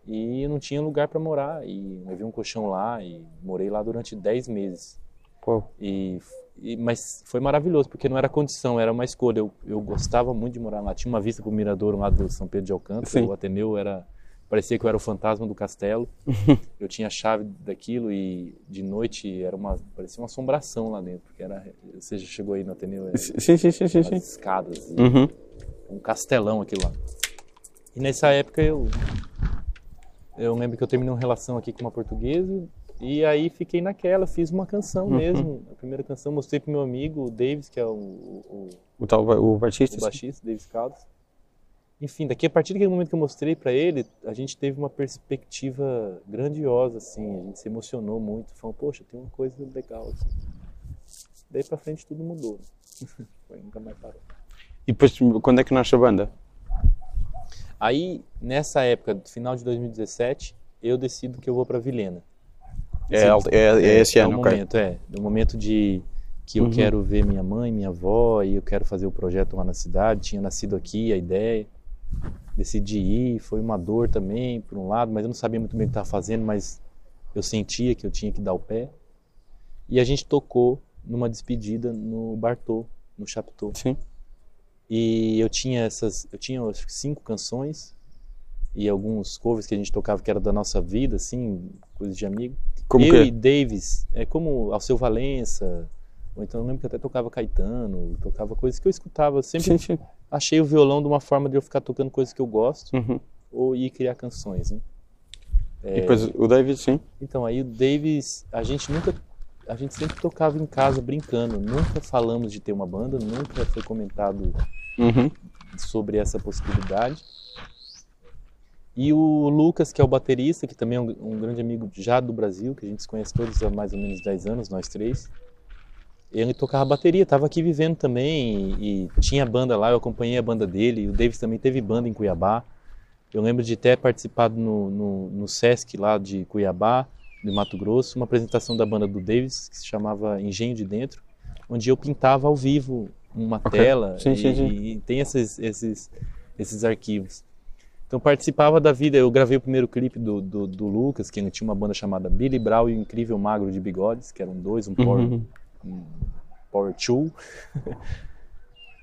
e eu não tinha lugar para morar e levei um colchão lá e morei lá durante 10 meses. Pô. E, e, mas foi maravilhoso porque não era condição, era uma escolha. Eu, eu gostava muito de morar lá. Tinha uma vista para o Miradouro lá do São Pedro de Alcântara. Sim. O Ateneu era parecia que eu era o fantasma do castelo. eu tinha a chave daquilo e de noite era uma parecia uma assombração lá dentro, porque era você já chegou aí no Ateneu, sim, sim, sim, sim, sim. escadas, uhum. um castelão aquilo lá. E nessa época eu eu lembro que eu terminei uma relação aqui com uma portuguesa e aí fiquei naquela, fiz uma canção uhum. mesmo. A primeira canção mostrei pro meu amigo, o Davis, que é o. O, o tal o baixista? O baixista, Davis Caldas. Enfim, daqui a partir daquele momento que eu mostrei para ele, a gente teve uma perspectiva grandiosa, assim, a gente se emocionou muito, falou, poxa, tem uma coisa legal aqui. Daí para frente tudo mudou, Foi, nunca mais parou. E depois, quando é que nasce a banda? Aí, nessa época, final de 2017, eu decido que eu vou para Vilhena. É, é, é, esse é ano, o ok. momento, é. No momento de que eu Uhum. quero ver minha mãe, minha avó, e eu quero fazer o projeto lá na cidade. Tinha nascido aqui a ideia. Decidi ir, foi uma dor também, por um lado, mas eu não sabia muito bem o que estava fazendo, mas eu sentia que eu tinha que dar o pé. E a gente tocou numa despedida no Bartô, no Chaptô. Sim. E eu tinha essas, eu tinha acho que cinco canções e alguns covers que a gente tocava que era da nossa vida, assim, coisas de amigo. Como eu que? e Davis, é como Alceu Valença, ou então eu lembro que até tocava Caetano, tocava coisas que eu escutava, sempre Sim, sim. Achei o violão de uma forma de eu ficar tocando coisas que eu gosto Uhum. ou ir criar canções, né? E depois o David, sim. Então, aí o Davis, a gente nunca. A gente sempre tocava em casa brincando, nunca falamos de ter uma banda, nunca foi comentado Uhum. sobre essa possibilidade. E o Lucas, que é o baterista, que também é um, um grande amigo já do Brasil, que a gente se conhece todos há mais ou menos 10 anos, nós três. Ele tocava bateria, estava aqui vivendo também e, e tinha banda lá, eu acompanhei a banda dele. O Davis também teve banda em Cuiabá. Eu lembro de ter participado no, no, no Sesc lá de Cuiabá, de Mato Grosso, uma apresentação da banda do Davis, que se chamava Engenho de Dentro, onde eu pintava ao vivo uma Ok. tela Sim, e, sim, sim. e tem esses, esses, esses arquivos. Então participava da vida, eu gravei o primeiro clipe do, do, do Lucas, que ele tinha uma banda chamada Billy Brown e o Incrível Magro de Bigodes, que eram dois, um Uhum. Power two.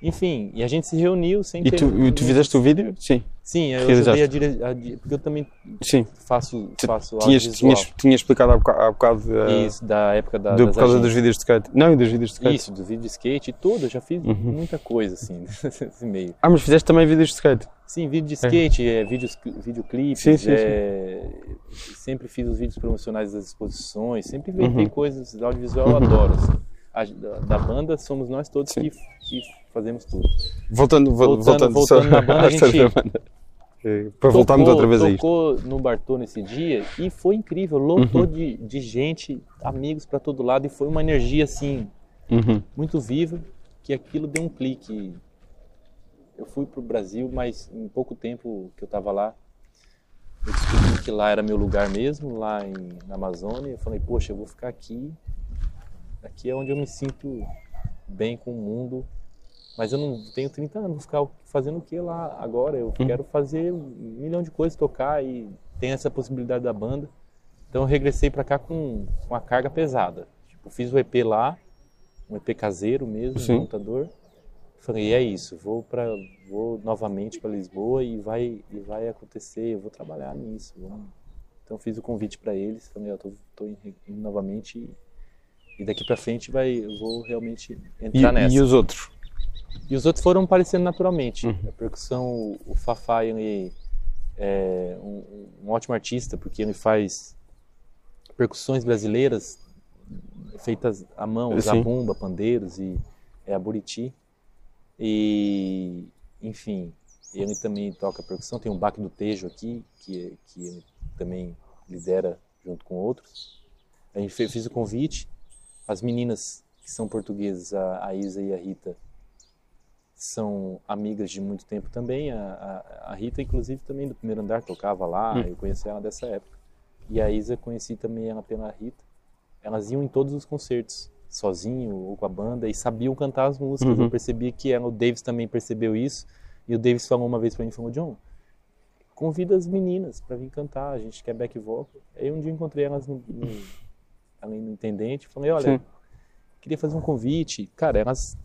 Enfim, e a gente se reuniu sem E ter- tu, e tu fizeste o vídeo? Sim. Sim, eu ajudei a dire... a porque eu também Sim. faço, faço Tinhas, tinhas, tinhas explicado há bocado, há bocado Isso, da época da, do- por causa dos vídeos de skate. Não, e dos vídeos de skate. Isso, do vídeo de skate e tudo, eu já fiz Uhum. muita coisa assim nesse meio. Ah, mas fizeste também vídeos de skate. Sim, vídeo de skate, é, vídeos, videoclipes, Sim, sim, é, sempre fiz os vídeos promocionais das exposições, sempre inventei Uhum. coisas, audiovisual eu adoro. assim. A- da, da banda somos nós todos que, que fazemos tudo. Voltando, vo- Voltando- voltando, voltando só na banda, a gente- da banda. Eh, Para voltarmos outra vez a isto. Tocou no Bartô nesse dia e foi incrível, lotou Uhum. de, de gente, amigos para todo lado e foi uma energia assim Uhum. muito viva que aquilo deu um clique. Eu fui pro Brasil, mas em pouco tempo que eu estava lá, eu descobri que lá era meu lugar mesmo, lá em, na Amazônia. Eu falei, poxa, eu vou ficar aqui. Aqui é onde eu me sinto bem com o mundo. Mas eu não tenho 30 anos, vou ficar fazendo o que lá agora? Eu Uhum. quero fazer um milhão de coisas, tocar e tem essa possibilidade da banda. Então eu regressei para cá com uma carga pesada. Tipo, fiz o EP lá, um EP caseiro mesmo, Sim. montador. Falei, é isso, vou para vou novamente para Lisboa e vai e vai acontecer, eu vou trabalhar nisso. Então fiz o convite para eles, falei, eu tô, tô indo novamente e, e daqui para frente vai eu vou realmente E, entrar nessa. e os outros? E os outros foram aparecendo naturalmente. Uhum. A percussão, o- Fafá, ele é um, um ótimo artista, porque ele faz percussões brasileiras feitas à mão, zabumba, pandeiros e é a buriti. E, enfim, ele também toca percussão. Tem um baque do Tejo aqui, que, que ele também lidera junto com outros. A gente fez, fiz o convite. As meninas que são portuguesas, a, a Isa e a Rita, são amigas de muito tempo também. A, a, a Rita, inclusive, também do primeiro andar tocava lá. Hum. Eu conheci ela dessa época. E a Isa conheci também ela pela Rita. Elas iam em todos os concertos, sozinho ou com a banda, e sabiam cantar as músicas. Uhum. Eu percebi que ela, o Davis também percebeu isso. E o Davis falou uma vez para mim, falou, John, convida as meninas para vir cantar, a gente quer back vocal. Aí um dia encontrei elas no, no, ali no Intendente, falei, olha, Sim. queria fazer um convite. Cara, elas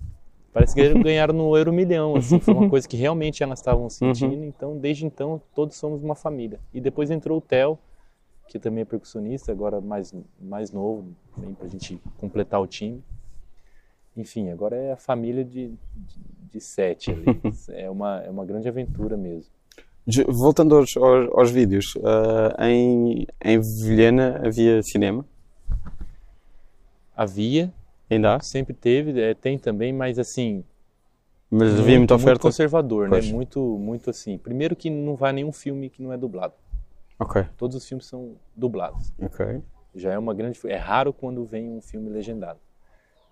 parece que ganharam no Euro Milhão, assim, foi uma coisa que realmente elas estavam sentindo, então desde então todos somos uma família. E depois entrou o Theo, que também é percussionista, agora mais, mais novo, também pra gente completar o time. Enfim, agora é a família de, de, de sete ali. é, uma, é uma grande aventura mesmo. Voltando aos, aos, aos vídeos, ah, em, em Vilhena havia cinema? Havia, Ainda há? sempre teve, é, tem também, mas assim, Mas havia muita oferta? Muito conservador, né? pois. né? Muito, muito assim. Primeiro que não vai nenhum filme que não é dublado. Ok. Todos os filmes são dublados. Ok. Já é uma grande... É raro quando vem um filme legendado.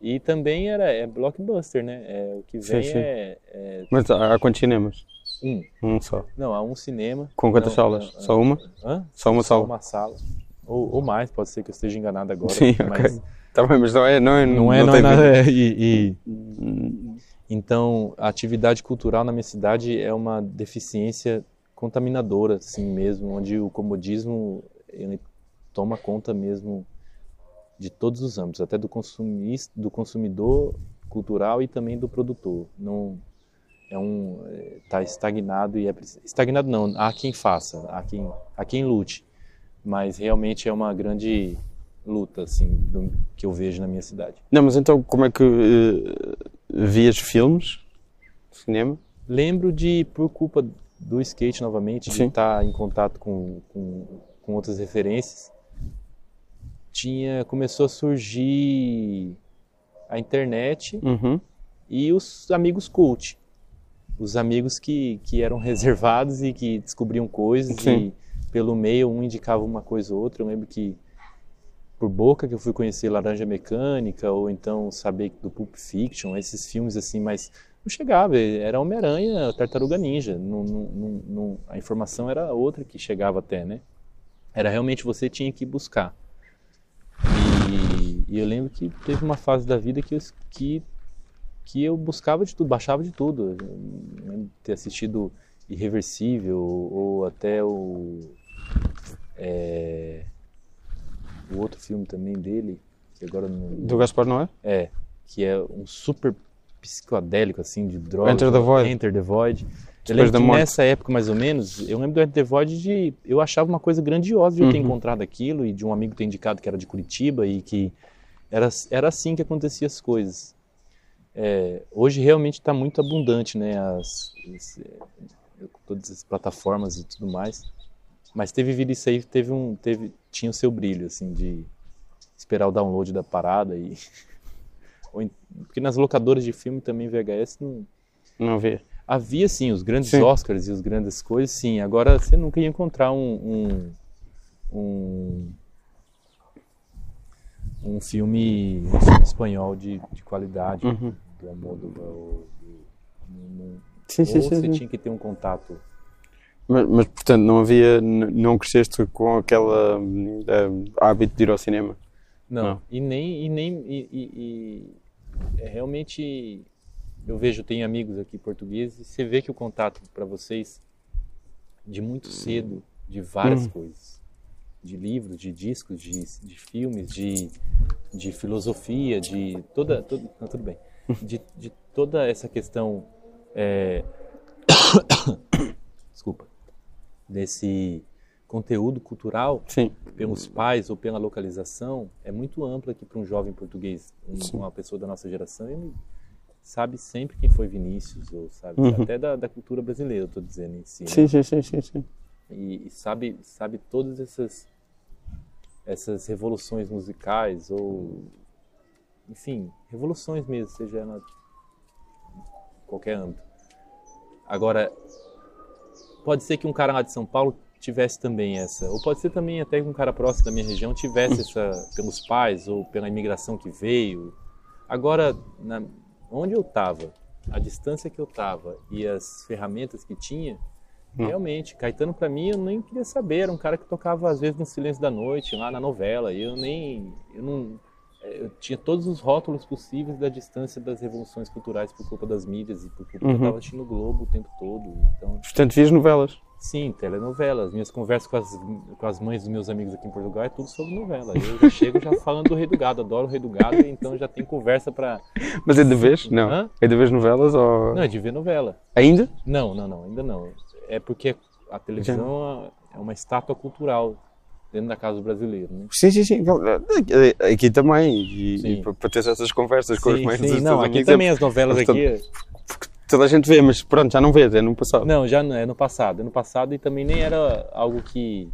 E também era, é blockbuster, né? É, o que vem sim, sim. É, é, Mas há quantos cinemas? Um. Um só? Não, há um cinema. Com quantas não, salas? Não, só uma? Hã? Só uma só sala? uma sala. Ou, ou, mais, pode ser que eu esteja enganado agora. Sim, mas... ok. Tá bem, mas não é... Não é, não é, não, é nada... É, e, e... Então, a atividade cultural na minha cidade é uma deficiência contaminadora, assim mesmo, onde o comodismo ele toma conta mesmo de todos os âmbitos, até do consumista, do consumidor cultural e também do produtor. Não é um está estagnado e é estagnado não. Há quem faça, há quem há quem lute, mas realmente é uma grande luta assim do, que eu vejo na minha cidade. Não, mas então como é que uh, vias filmes, cinema? Lembro de por culpa do skate novamente, Sim. de estar em contato com, com, com outras referências tinha começou a surgir a internet uhum. e os amigos cult. Os amigos que, que eram reservados e que descobriam coisas Sim. e pelo meio um indicava uma coisa ou outra. Eu lembro que por boca que eu fui conhecer Laranja Mecânica ou então saber do Pulp Fiction, esses filmes assim, mas não chegava, era Homem-Aranha, Tartaruga Ninja, não, não, não, a informação era outra que chegava até, né? Era realmente você tinha que buscar. E, e, eu lembro que teve uma fase da vida que eu, que, que eu buscava de tudo, baixava de tudo. Eu lembro de ter assistido Irreversível ou até o. É, o outro filme também dele, que agora não. Do Gaspar Noé? É, que é um super psicodélico, assim, de droga. Enter the Void. Enter the Void. Eu lembro que nessa época, mais ou menos, eu lembro do Enter the Void de... Eu achava uma coisa grandiosa de eu ter uhum. encontrado aquilo e de um amigo ter indicado que era de Curitiba e que era, era assim que acontecia as coisas. É, hoje realmente está muito abundante, né? As, as, todas as plataformas e tudo mais. Mas teve vida isso aí, teve um, teve, tinha o seu brilho, assim, de esperar o download da parada e... Porque nas locadoras de filme também VHS não... Não vê havia sim os grandes sim. Oscars e as grandes coisas, sim. Agora você nunca ia encontrar um um, um, um filme, um filme espanhol de, de qualidade, uhum. do amor do, do, do, sim, sim, sim, você sim. tinha que ter um contato. Mas, mas portanto não havia, não cresceste com aquela uh, hábito de ir ao cinema? Não, não. e nem e nem e, e, e é realmente eu vejo, tenho amigos aqui portugueses, e você vê que o contato para vocês de muito cedo, de várias hum. coisas, de livros, de discos, de, de filmes, de, de filosofia, de toda, toda não, tudo bem, de, de toda essa questão, é... desculpa, desse conteúdo cultural Sim. pelos pais ou pela localização é muito ampla aqui para um jovem português, um, uma pessoa da nossa geração. Ele, sabe sempre quem foi Vinícius, ou sabe uhum. até da, da, cultura brasileira, eu tô dizendo em si. Sim, né? sim, sim, sim, sim. E, e, sabe, sabe todas essas essas revoluções musicais ou enfim, revoluções mesmo, seja na qualquer âmbito. Agora, pode ser que um cara lá de São Paulo tivesse também essa, ou pode ser também até que um cara próximo da minha região tivesse essa pelos pais ou pela imigração que veio. Agora, na, onde eu estava, a distância que eu estava e as ferramentas que tinha, hum. realmente, Caetano para mim eu nem queria saber, era um cara que tocava às vezes no Silêncio da Noite, lá na novela, e eu nem, eu não, eu tinha todos os rótulos possíveis da distância das revoluções culturais por culpa das mídias e por culpa uhum. eu estava assistindo o Globo o tempo todo. Então, Portanto, vias novelas? Sim, telenovelas. Minhas conversas com as, com as mães dos meus amigos aqui em Portugal é tudo sobre novela. Eu já chego já falando do Rei do Gado, adoro o Rei do Gado, então já tem conversa para. Mas é de vez? Não. Hã? É de vez novelas ou. Não, é de ver novela. Ainda? Não, não, não, ainda não. É porque a televisão é uma estátua cultural dentro da casa do brasileiro, né? Sim, sim, sim. Aqui também. E, e para ter essas conversas com sim, as mães sim, não, aqui também as novelas aqui toda a gente vê, mas pronto, já não vê, é no passado. Não, já não, é no passado. É no passado e também nem era algo que,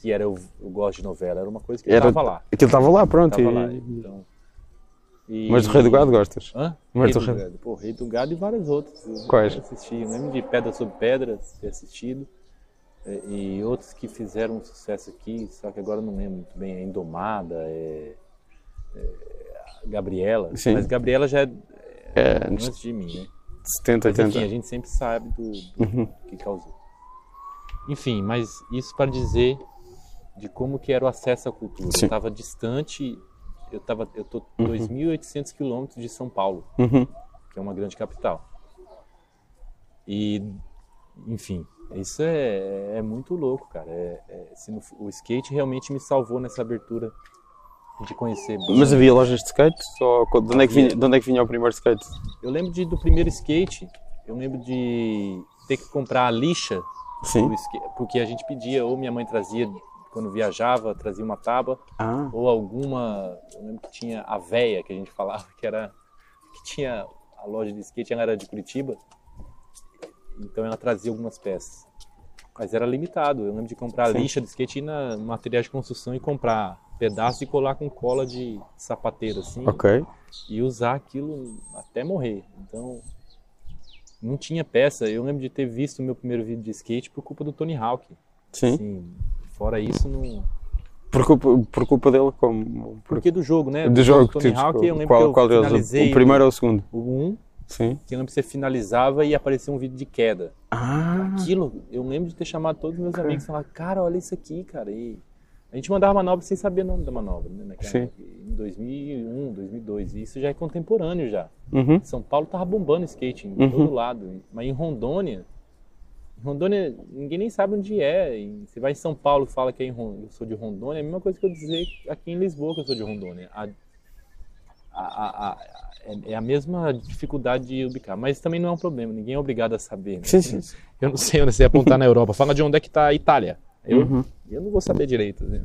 que era eu, eu gosto de novela, era uma coisa que estava lá. Aquilo estava lá, pronto. Tava e... lá, então... E... Mas do Rei do Gado gostas? Hã? Mas Rei do do Rei- Gado. Pô, Rei do Gado e vários outros. Eu Quais? Assisti. Eu lembro de Pedra sobre Pedra ter assistido. E, e outros que fizeram um sucesso aqui, só que agora eu não lembro muito bem. É Indomada, é, é Gabriela. Sim. Mas Gabriela já é, É, antes de mim, né? de 70, Mas enfim, 80. a gente sempre sabe do, do Uhum. que causou. Enfim, mas isso para dizer de como que era o acesso à cultura. Sim. Eu estava distante, eu tava, eu tô 2.800 quilômetros de São Paulo, Uhum. que é uma grande capital. E, enfim, isso é, é muito louco, cara. É, é, o skate realmente me salvou nessa abertura de conhecer. Mas havia lojas de skate? Só, de, onde é que vinha, de onde é que vinha o primeiro skate? Eu lembro de, do primeiro skate, eu lembro de ter que comprar a lixa Sim. skate, porque a gente pedia, ou minha mãe trazia quando viajava, trazia uma tábua, Ah, ou alguma, eu lembro que tinha a véia que a gente falava, que era que tinha a loja de skate, ela era de Curitiba. Então ela trazia algumas peças. Mas era limitado. Eu lembro de comprar Sim. lixa de skate e na material de construção e comprar pedaço e colar com cola de sapateiro assim ok. e usar aquilo até morrer. Então, não tinha peça. Eu lembro de ter visto o meu primeiro vídeo de skate por culpa do Tony Hawk. Sim. Assim, fora isso, não. Por culpa, por culpa dele, como. Por, Porque do jogo, né? do jogo, Tony tipo, Hawk, eu lembro qual, que eu qual deles? O- primeiro ou o segundo? o 1, Sim. que eu lembro que você finalizava e aparecia um vídeo de queda. Ah, Aquilo, eu lembro de ter chamado todos os meus Ok. amigos e falar, cara, olha isso aqui, cara. E a gente mandava manobra sem saber o nome da manobra, né? Naquela Sim. Em 2001, 2002. E isso já é contemporâneo já. uhum. São Paulo tava bombando skate em Uhum. todo lado. Mas em Rondônia, em Rondônia, ninguém nem sabe onde é. E você vai em São Paulo e fala que é em eu sou de Rondônia, é a mesma coisa que eu dizer aqui em Lisboa que eu sou de Rondônia. A, a- a- a- é- é a mesma dificuldade de ubicar, mas também não é um problema, ninguém é obrigado a saber. né? Sim, sim. sim. Eu não sei onde você apontar na Europa. Fala de onde é que está a Itália. Eu, Uhum. eu não vou saber direito, né?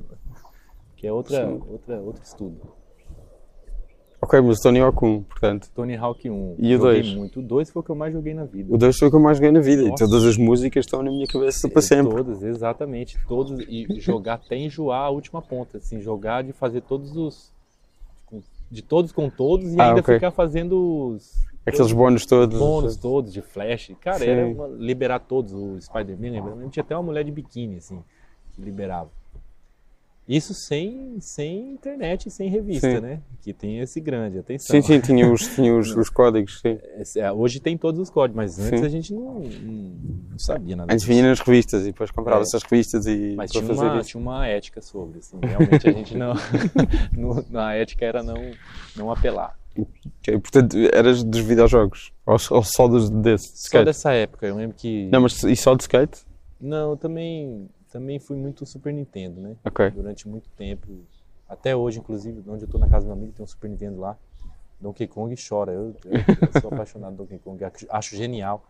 que é outra, Sim. outra, outro estudo. Ok, mas Tony Hawk 1, portanto. Tony Hawk 1. E o joguei dois? muito. O 2 foi o que eu mais joguei na vida. O 2 foi o que eu mais joguei na vida Nossa. e todas as músicas estão na minha cabeça para sempre. Todas, exatamente. Todos. E jogar até enjoar a última ponta. Assim, jogar de fazer todos os. De todos com todos e Ah, ainda ok. ficar fazendo os. Aqueles bónus todos. bônus todos de flash. Cara, Sim. era uma- liberar todos. O Spider-Man? Tinha até uma mulher de biquíni, assim, que liberava. Isso sem, sem internet e sem revista, Sim. né? Que tem esse grande, atenção. Sim, sim, tinha os, tinha os, os códigos, sim. É, Hoje tem todos os códigos, mas antes Sim. a gente não, não- sabia nada Antes vinha nas revistas e depois comprava É. essas revistas e Mas tinha fazer uma, tinha uma ética sobre, assim, realmente a gente não, no- na ética era não, não apelar. Ok, Portanto, eras dos videojogos ou, ou só dos desse Só skate? dessa época, eu lembro que... Não, mas e só de skate? Não, eu também, também fui muito Super Nintendo, né? Ok. Durante muito tempo, até hoje, inclusive, onde eu tô na casa do meu amigo, tem um Super Nintendo lá, Donkey Kong chora, eu, eu- eu sou apaixonado por Donkey Kong, acho- genial,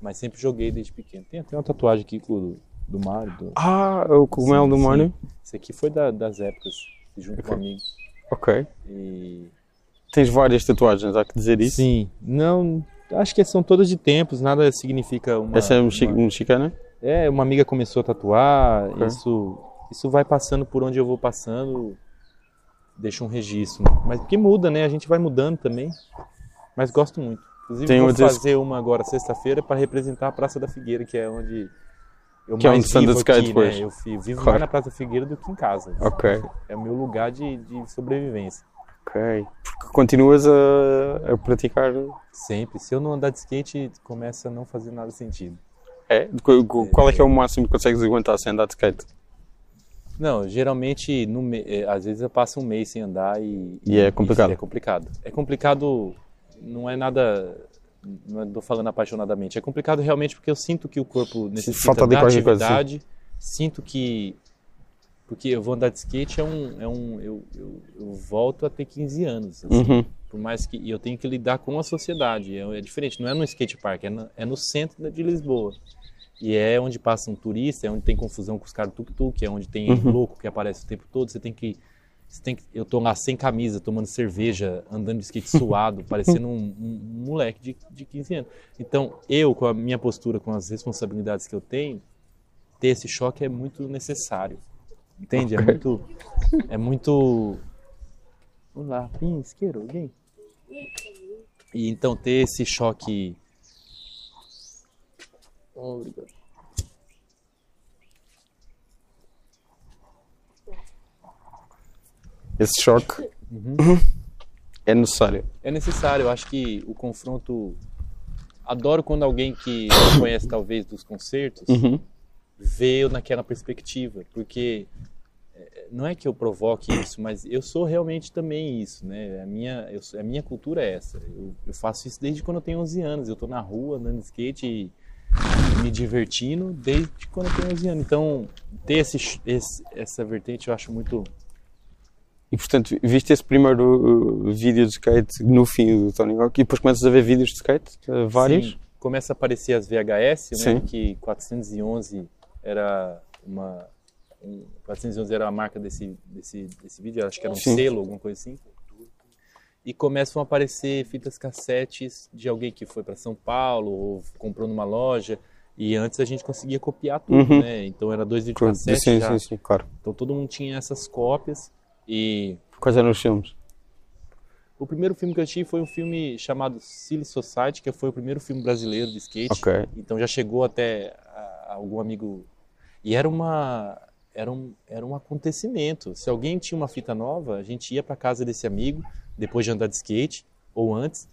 mas sempre joguei desde pequeno. Tem até uma tatuagem aqui com, do Mario, do, Ah, o cogumelo Sim, do sim. Mario? Esse aqui foi da- das épocas, junto com um amigo. Ok. E Tens várias tatuagens, há que dizer isso? Sim, não, acho que são todas de tempos, nada significa uma. Essa é mexi- uma- mexicana? É, uma amiga começou a tatuar, Ok. isso, isso vai passando por onde eu vou passando, deixa um registro. Mas porque muda, né? A gente vai mudando também. Mas gosto muito. Inclusive, Tem vou desse- fazer uma agora sexta-feira para representar a Praça da Figueira, que é onde eu Que é mais onde se anda vivo aqui, né? Eu vivo Claro. mais na Praça da Figueira do que em casa. Ok. É o meu lugar de, de sobrevivência. Ok. Porque continuas a, a praticar. Sempre. Se eu não andar de skate, começa a não fazer nada sentido. É? Qu- Qual é que é o máximo que consegues aguentar sem andar de skate? Não, geralmente, no me- eh, às vezes eu passo um mês sem andar e... E é complicado. é complicado. É complicado, não é nada... Não estou falando apaixonadamente. É complicado realmente porque eu sinto que o corpo necessita falta de da qualquer coisa, atividade. sinto que... Porque eu vou andar de skate, é um... É um eu, eu, eu volto a ter 15 anos. assim. Uhum. Por mais que e eu tenho que lidar com a sociedade. É, é diferente, não é no skate park, é, na- é no centro de Lisboa. E é onde passa um turista, é onde tem confusão com os caras tuk-tuk, é onde tem Uhum. louco que aparece o tempo todo. Você tem que. Você tem que eu tô lá sem camisa, tomando cerveja, andando de skate suado, parecendo um, um- moleque de, de 15 anos. Então, eu, com a minha postura, com as responsabilidades que eu tenho, ter esse choque é muito necessário. Entende? É muito. É muito Vamos lá, pin, isqueiro, alguém? E então ter esse choque. Obrigado. Esse choque é necessário. É necessário, eu acho que o confronto. Adoro quando alguém que não conhece talvez dos concertos Uhum. vê naquela perspectiva, porque é, não é que eu provoque isso, mas eu sou realmente também isso, né? A minha, eu sou- a minha cultura é essa. Eu, eu faço isso desde quando eu tenho 11 anos. Eu tô na rua andando de skate e me divertindo desde quando eu tenho 11 anos. Então, ter esse, esse- essa vertente eu acho muito. E portanto, viste esse primeiro uh, vídeo de skate no fim do Tony Hawk e depois começas a ver vídeos de skate, uh, vários. Sim, começa a aparecer as VHS. Eu Sim. que 411 era uma. um- 411 era a marca desse, desse, desse vídeo, acho que era um Sim. selo, alguma coisa assim. E começam a aparecer fitas cassetes de alguém que foi para São Paulo ou comprou numa loja. E antes a gente conseguia copiar tudo, Uhum. né? Então era dois Com- videocassetes sim, já. sim, sim, claro. Então todo mundo tinha essas cópias. E Quais eram os filmes? o primeiro filme que eu assisti foi um filme chamado Silly Society, que foi o primeiro filme brasileiro de skate. Ok. Então já chegou até algum amigo. E era uma era um, era um acontecimento. Se alguém tinha uma fita nova, a gente ia para casa desse amigo depois de andar de skate ou antes.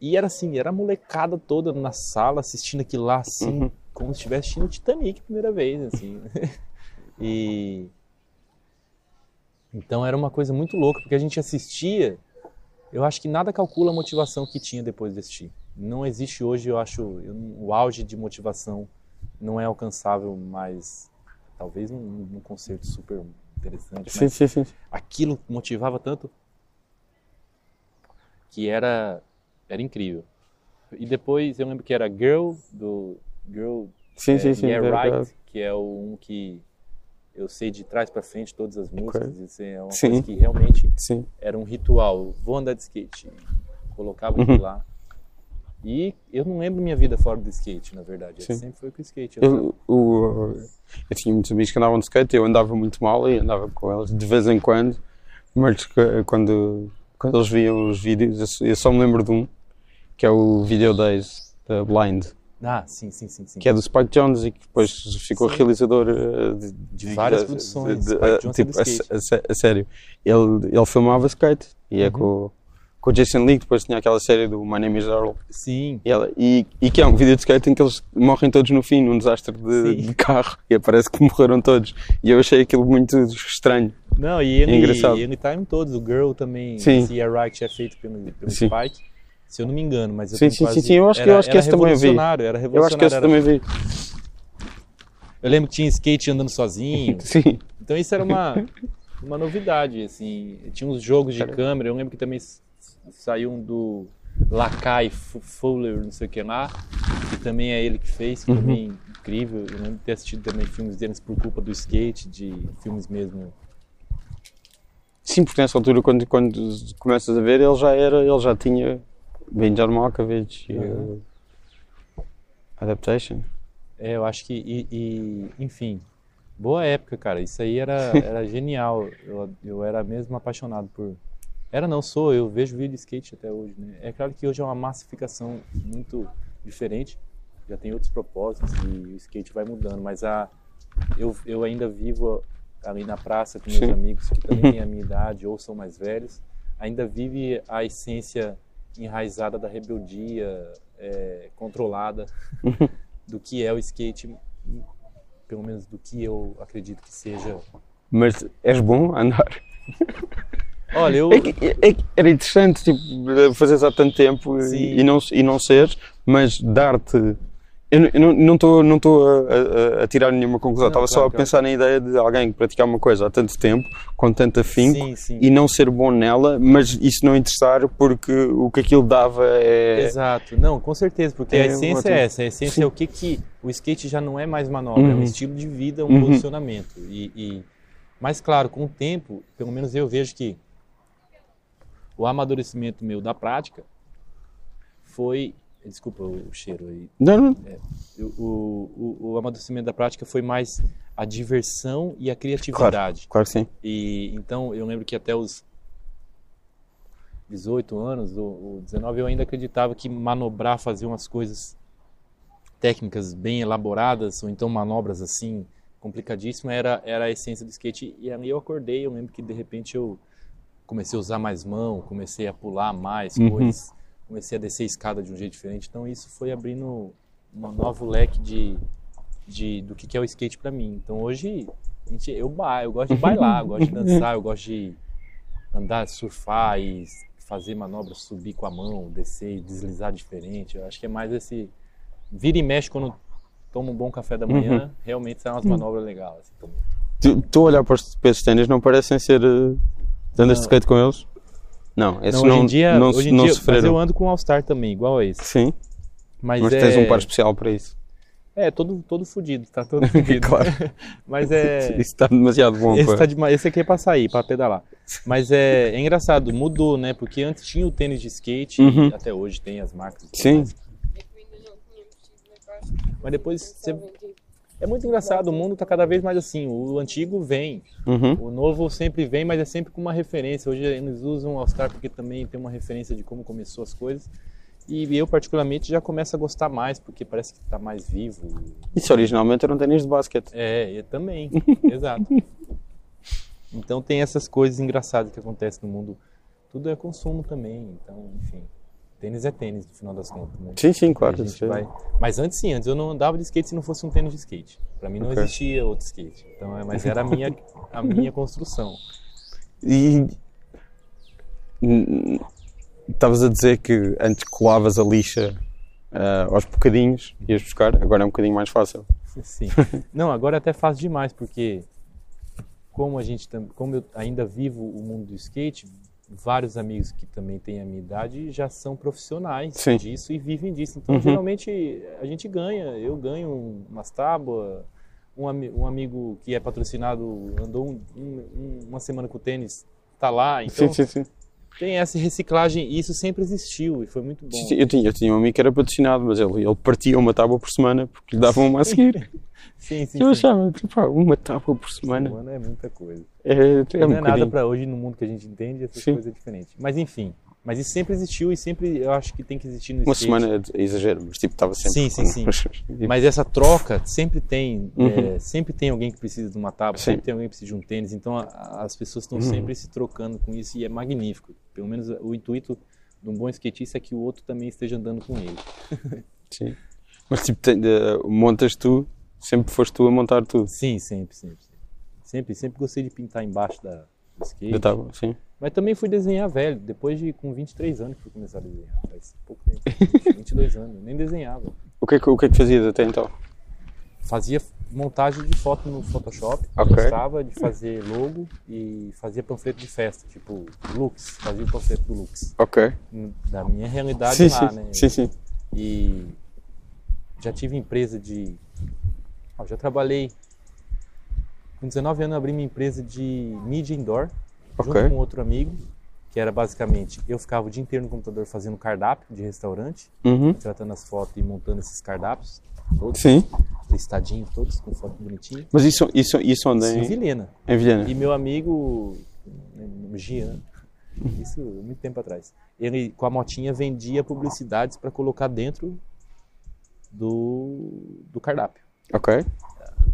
E era assim, era a molecada toda na sala assistindo aquilo lá assim, Uhum. como se estivesse assistindo Titanic a primeira vez, assim. e então era uma coisa muito louca, porque a gente assistia, eu acho que nada calcula a motivação que tinha depois de assistir. Não existe hoje, eu acho, o auge de motivação não é alcançável mais, talvez num, num concerto super interessante, Sim, sim, sim. aquilo motivava tanto que era era incrível. E depois eu lembro que era Girl do Girl Sim, é, sim, sim. Yeah verdade. Right, que é o um que eu sei de trás para frente todas as músicas, isso é uma Sim. coisa que realmente Sim. era um ritual. Vou andar de skate, colocava Uhum. lá. E eu não lembro minha vida fora do skate, na verdade. Sempre foi com o skate. Eu- Eu, o- eu tinha muitos amigos que andavam de skate, eu andava muito mal e andava com eles de vez em quando, mas quando, quando eles viam os vídeos, eu só- me lembro de um, que é o Video Days da Blind, Ah, sim, sim, sim, sim. que é do Spike Jones e que depois ficou Sim. realizador eh, de, De várias produções, de- Spike eh, Jonze é tipo, a, skate. a a sério. Ele, ele filmava skate e é Uhum. com, com o Jason Lee, depois tinha aquela série do My Name is Earl. Sim, E, ela- e- e que é um vídeo de skate em que eles morrem todos no fim, num desastre de, de carro. E parece que morreram todos. E eu achei aquilo muito estranho. Não, e ele, É engraçado. e Anytime todos, o Girl também, Sim. se é Right, é feito pelo, pelo Sim. Spike, se eu não me engano, mas eu Sim, sim, quase... sim, sim, eu acho que- era, eu acho que esse também vi. revolucionário, Era Eu acho que revolucionário, esse era- também vi. Eu lembro que tinha skate andando sozinho, Sim. então isso era uma, uma novidade, assim, tinha uns jogos de Era. câmera, eu lembro que também saiu um do Lakai F- Fuller, não sei o que lá, que também é ele que fez, que Uhum. também incrível, eu lembro de ter assistido também filmes deles por culpa do skate, de filmes mesmo Sim, porque nessa altura, quando, quando começas a ver, ele já era, ele já tinha Benjar Malkovich e Uhum. uh, Adaptation. É, eu acho que, e, e, enfim, boa época, cara. Isso aí era, era genial. Eu, eu era mesmo apaixonado por. Era, não sou, eu vejo vídeo de skate até hoje, né? É claro que hoje é uma massificação muito diferente, já tem outros propósitos e o skate vai mudando, mas a, eu, eu ainda vivo ali na praça com meus Sim. amigos que também têm a minha idade ou são mais velhos, ainda vive a essência enraizada da rebeldia, é, controlada do que é o skate, pelo menos do que eu acredito que seja. Mas és bom a andar? Olha, eu. É é era interessante tipo, fazeres há tanto tempo Sim. e não, e não seres, mas dar-te. Eu, não- estou não estou a, a- a tirar nenhuma conclusão, estava só claro, a claro. pensar na ideia de alguém praticar uma coisa há tanto tempo, com tanto afinco, Sim, sim. e não ser bom nela, mas isso não interessar porque o que aquilo dava é. Exato, não, com certeza, porque É a essência é essa, a essência Sim. é o que que o skate já não é mais manobra, é um Uhum. estilo de vida, um Uhum. posicionamento. E, e- mas claro, com o tempo, pelo menos eu vejo que o amadurecimento meu da prática foi, desculpa o cheiro aí, Não, não. o, o, o, o amadurecimento da prática foi mais a diversão e a criatividade. Claro que sim. E então eu lembro que até os 18 anos, ou 19, eu ainda acreditava que manobrar, fazer umas coisas técnicas bem elaboradas, ou então manobras assim complicadíssimas, era, era a essência do skate. E aí eu acordei, eu lembro que de repente eu comecei a usar mais mão, comecei a pular mais uhum. coisas, comecei a descer a escada de um jeito diferente. Então isso foi abrindo um novo leque de, de do que, que é o skate para mim. Então hoje gente, eu, eu gosto de bailar, eu gosto de dançar, eu gosto de andar, surfar e fazer manobras, subir com a mão, descer e deslizar diferente. Eu acho que é mais esse vira e mexe quando toma um bom café da manhã, uhum. realmente são umas manobras legais. Assim, tu, tu olhar para esses ténis não parecem ser uh, andas de skate com eles? Não, esses não, hoje em dia, não, hoje em não dia, sofreram. Mas eu ando com um All-Star também, igual a esse. Sim. Mas, mas é... tens um par especial para isso. É, todo, todo fudido, tá todo fudido. claro. Mas é. Isso está demasiado bom. Esse, tá de... esse aqui é pra sair, pra pedalar. Mas é, é engraçado, mudou, né? Porque antes tinha o tênis de skate, Uhum. e até hoje tem as marcas. Sim. Mas depois você. É muito engraçado, o mundo tá cada vez mais assim. O antigo vem, Uhum. o novo sempre vem, mas é sempre com uma referência. Hoje eles usam o All-Star porque também tem uma referência de como começou as coisas. E eu, particularmente, já começo a gostar mais, porque parece que tá mais vivo. Isso originalmente era um ténis de basquete. É, eu também, exato. Então tem essas coisas engraçadas que acontecem no mundo. Tudo é consumo também, então, enfim. Tênis é tênis, no final das contas. Né? Sim, sim, claro. Sim. vai... Mas antes sim, antes eu não andava de skate se não fosse um tênis de skate. Para mim não Ok. existia outro skate. Então, é- mas era a minha, a minha construção. E hum, estavas a dizer que antes colavas a lixa ah, aos bocadinhos, ias buscar, agora é um bocadinho mais fácil. Sim. Não, agora é até fácil demais, porque como a gente como eu ainda vivo o mundo do skate, vários amigos que também têm a minha idade já são profissionais Sim. disso e vivem disso. Então, Uhum. geralmente a gente ganha, eu ganho umas tábuas, um, ami- um amigo que é patrocinado andou um- um- uma semana com o tênis, tá lá. Então, sim, sim, sim. Tem essa reciclagem e isso sempre existiu e foi muito bom. Sim, Eu, tinha, eu tinha um amigo que era patrocinado, mas ele, ele partia uma tábua por semana porque lhe davam uma a seguir. Sim, sim, Eu sim. achava, pá, uma tábua por semana Semana é muita coisa. é, é não um é nada para hoje no mundo que a gente entende, essas Sim. coisas é diferente. Mas enfim, mas isso sempre existiu e sempre eu acho que tem que existir no Uma skate. semana é exagero, mas tipo, estava sempre. Sim, sim, com- Mas essa troca sempre tem, Uhum. é, sempre tem alguém que precisa de uma tábua, Sim. sempre tem alguém que precisa de um tênis. Então a- as pessoas estão Uhum. sempre se trocando com isso e é magnífico. Pelo menos o intuito de um bom skatista é que o outro também esteja andando com ele. Sim. Mas tipo, tem- montas tu, sempre foste tu a montar tudo. Sim, sempre, sempre, sempre. Sempre, gostei de pintar embaixo da skate. Da tábua, sim. Mas também fui desenhar velho, depois de com 23 anos que fui começar a desenhar. Faz pouco tempo. 22 anos, nem desenhava. O que, que, o que que fazias até então? Fazia montagem de foto no Photoshop, Ok. gostava de fazer logo e fazia panfleto de festa, tipo Lux, fazia o panfleto do Lux. Ok. Da minha realidade Sim, lá, sim, né? sim, sim. E já tive empresa de. já trabalhei. Com 19 anos, eu abri minha empresa de mídia indoor, junto Ok. com outro amigo, que era basicamente eu ficava o dia inteiro no computador fazendo cardápio de restaurante, Uhum. tratando as fotos e montando esses cardápios, todos Sim. listadinhos, todos com foto bonitinha. Mas isso, isso, isso onde? Isso em Em, Vilhena. em Vilhena? E meu amigo, né, Gian, isso muito tempo atrás, ele com a motinha vendia publicidades para colocar dentro do, do cardápio. Ok.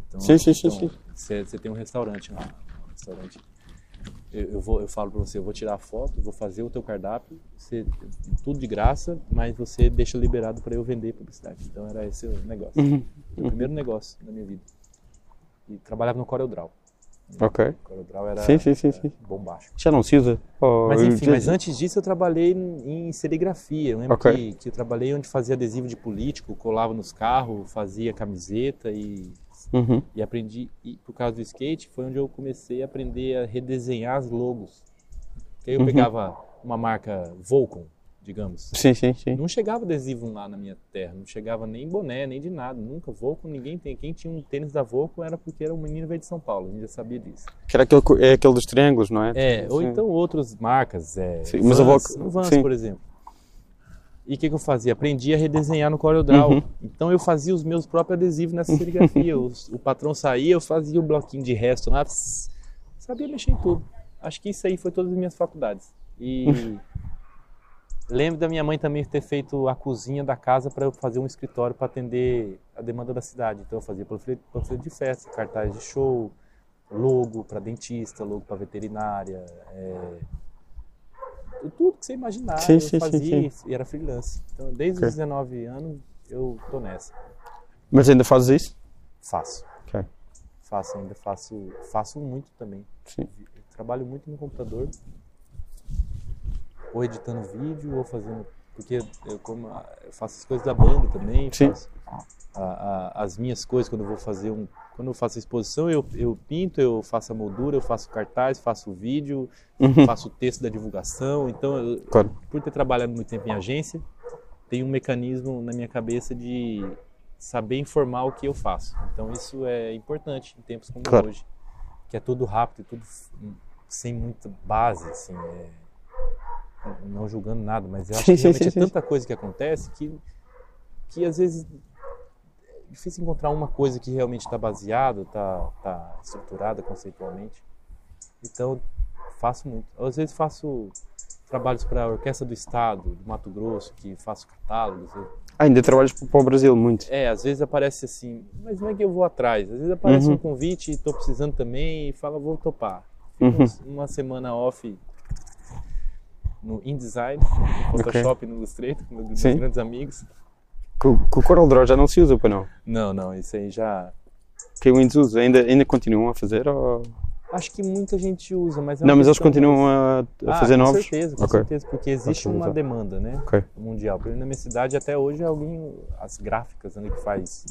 Então, Sim, sim, sim, então, sim. Você, você tem um restaurante lá, um restaurante. Eu, eu vou, eu falo para você, eu vou tirar a foto, vou fazer o teu cardápio, você, tudo de graça, mas você deixa liberado para eu vender publicidade. Então era esse o negócio. Uhum. O primeiro negócio da minha vida. E trabalhava no CorelDRAW. Ok. O CorelDRAW era, Sim, sim, sim, era sim. bombástico. Já não se usa? Oh, Mas enfim, mas antes disso eu trabalhei em em serigrafia. Eu lembro Ok. que, que eu trabalhei onde fazia adesivo de político, colava nos carros, fazia camiseta e, Uhum. e aprendi. E por causa do skate foi onde eu comecei a aprender a redesenhar as logos. Que aí eu Uhum. pegava uma marca Volcom, digamos. Sim, sim, sim. Não chegava adesivo lá na minha terra, não chegava nem boné, nem de nada, nunca. Volcom ninguém tem. Quem tinha um tênis da Volcom era porque era um menino veio de São Paulo, a gente já sabia disso. Que era aquele, é aquele dos triângulos, não é? É, ou Sim. então outras marcas, é, Sim, mas a Vans, no Vans, sim. por exemplo. E o que, que eu fazia? Aprendi a redesenhar no CorelDRAW. Uhum. Então eu fazia os meus próprios adesivos nessa serigrafia. Os- o patrão saía, eu fazia o bloquinho de resto lá, pss, sabia mexer em tudo. Acho que isso aí foi todas as minhas faculdades. E Lembro da minha mãe também ter feito a cozinha da casa para eu fazer um escritório para atender a demanda da cidade. Então eu fazia panfleto de festa, cartaz de show, logo para dentista, logo para veterinária, é... tudo que você imaginar sim, eu sim, fazia sim, e era freelance. Então desde okay. os 19 anos eu tô nessa. Mas ainda fazes isso? Faço. Okay. Faço ainda, faço, faço muito também. Trabalho muito no computador ou editando vídeo ou fazendo porque eu como eu faço as coisas da banda também faço a, a, as minhas coisas quando eu vou fazer um quando eu faço a exposição eu, eu pinto eu faço a moldura eu faço cartaz faço vídeo Uhum. faço o texto da divulgação então eu, Claro. por ter trabalhado muito tempo em agência tem um mecanismo na minha cabeça de saber informar o que eu faço então isso é importante em tempos como Claro. hoje que é tudo rápido tudo sem muita base assim é não julgando nada, mas eu acho que realmente é tanta coisa que acontece que, que às vezes difícil encontrar uma coisa que realmente está baseada, está tá estruturada conceitualmente. Então, faço muito. Às vezes faço trabalhos para a Orquestra do Estado, do Mato Grosso, que faço catálogos. Eu- Ah, ainda trabalhas para o Brasil muito. É, às vezes aparece assim, mas não é que eu vou atrás. Às vezes aparece Uhum. um convite estou precisando também e fala, vou topar. Fico Uhum. uma semana off no InDesign, no Photoshop, no Illustrator, com meus Sim. grandes amigos. Com, com o Corel Draw já não se usa, para não? Não, não, isso aí já... Que o Windows usa, ainda, ainda continuam a fazer? Ou... Acho que muita gente usa, mas... é Não, mas eles continuam a, a Ah, fazer com novos? certeza, com Ok. certeza, porque existe uma demanda, né? Ok. Mundial. Por exemplo, na minha cidade, até hoje, alguém, as gráficas ali que faz,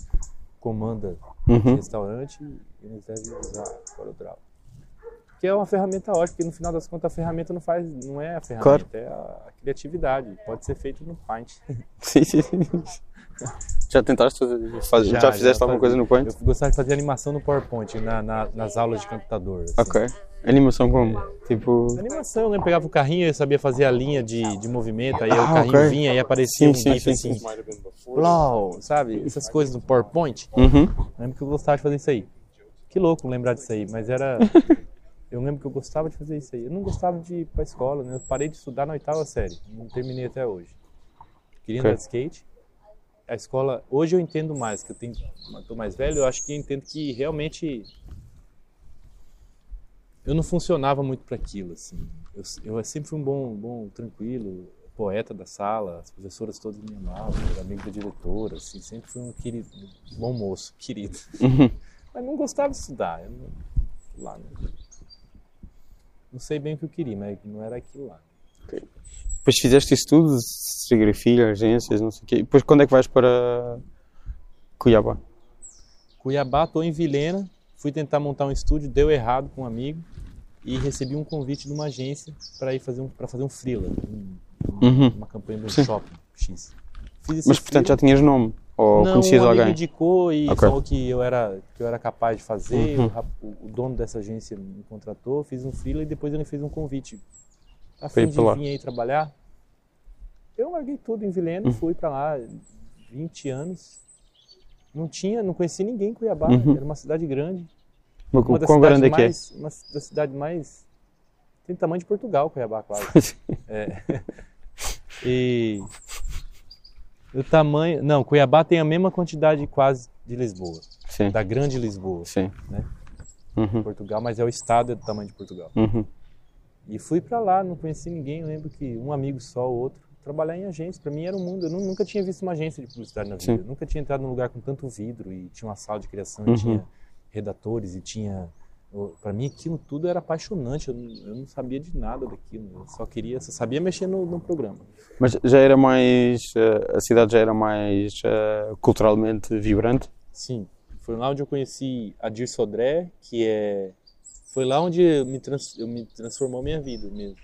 comanda Uhum. restaurante, eles devem usar CorelDRAW. Que é uma ferramenta ótima, porque no final das contas a ferramenta não faz, não é a ferramenta, é a criatividade. Pode ser feito no Paint. Sim, sim, sim. Já tentaste fazer? faz- já, fizeste alguma fazia. coisa no Paint? Eu gostava de fazer animação no PowerPoint, na, na- nas aulas de computador. assim. Ok. Animação como? Tipo. Animação, eu lembro, pegava o carrinho, eu sabia fazer a linha de, de movimento, aí Ah, o carrinho ok. vinha e aparecia Sim, um sim, GIF sim, assim, sim. LOL, sabe? Essas coisas do PowerPoint. Uhum. Eu lembro que eu gostava de fazer isso aí. Que louco lembrar disso aí, mas era. Eu lembro que eu gostava de fazer isso aí. Eu não gostava de ir pra escola, né? Eu parei de estudar na oitava série. Não terminei até hoje. Queria Ok. andar de skate. A escola. Hoje eu entendo mais, que eu tenho. tô mais velho, eu acho que eu entendo que realmente. Eu não funcionava muito para aquilo, assim. Eu, eu sempre fui um bom, bom, tranquilo, poeta da sala, as professoras todas me amavam, era amigo da diretora, assim, sempre fui um querido, bom moço, querido. Uhum. Mas não gostava de estudar. Eu não, lá, não, não sei bem o que eu queria, mas não era aquilo lá. Depois fizeste isso tudo, serigrafia, agências, não sei o quê. Depois quando é que vais para Cuiabá? Cuiabá, estou em Vilhena, fui tentar montar um estúdio, deu errado com um amigo e recebi um convite de uma agência para ir fazer um para fazer um freela, um- Uhum. uma campanha de Sim. shopping X. Mas portanto já tinhas nome? Ou não, conhecias um alguém? indicou e Ok. falou que eu era que eu era capaz de fazer. Uhum. O, o- dono dessa agência me contratou, fiz um freela e depois ele fez um convite. A fim de vir aí trabalhar. Eu larguei tudo em Vilhena, Uhum. fui para lá 20 anos. Não tinha, não conhecia ninguém em Cuiabá, Uhum. era uma cidade grande. Mas Uma das quão grande é que é? mais, Uma das cidades mais. Tem tamanho de Portugal, Cuiabá, quase. É. E. O tamanho. Não, Cuiabá tem a mesma quantidade quase de Lisboa, Sim, da grande Lisboa, sim. né? Uhum. Portugal, mas é o estado é do tamanho de Portugal. Uhum. E fui pra lá, não conheci ninguém, lembro que um amigo só, o outro, trabalhar em agência. Pra mim era um mundo, eu nu- nunca tinha visto uma agência de publicidade na vida. Sim. Eu nunca tinha entrado num lugar com tanto vidro e tinha uma sala de criação, Uhum. e tinha redatores e tinha Para mim aquilo tudo era apaixonante, eu não, eu não sabia de nada daquilo, eu só queria, só sabia mexer no, no programa. Mas já era mais. eh, a cidade já era mais eh, culturalmente vibrante? Sim, foi lá onde eu conheci a Dir Sodré, que é foi lá onde eu me, trans, me transformou minha vida mesmo.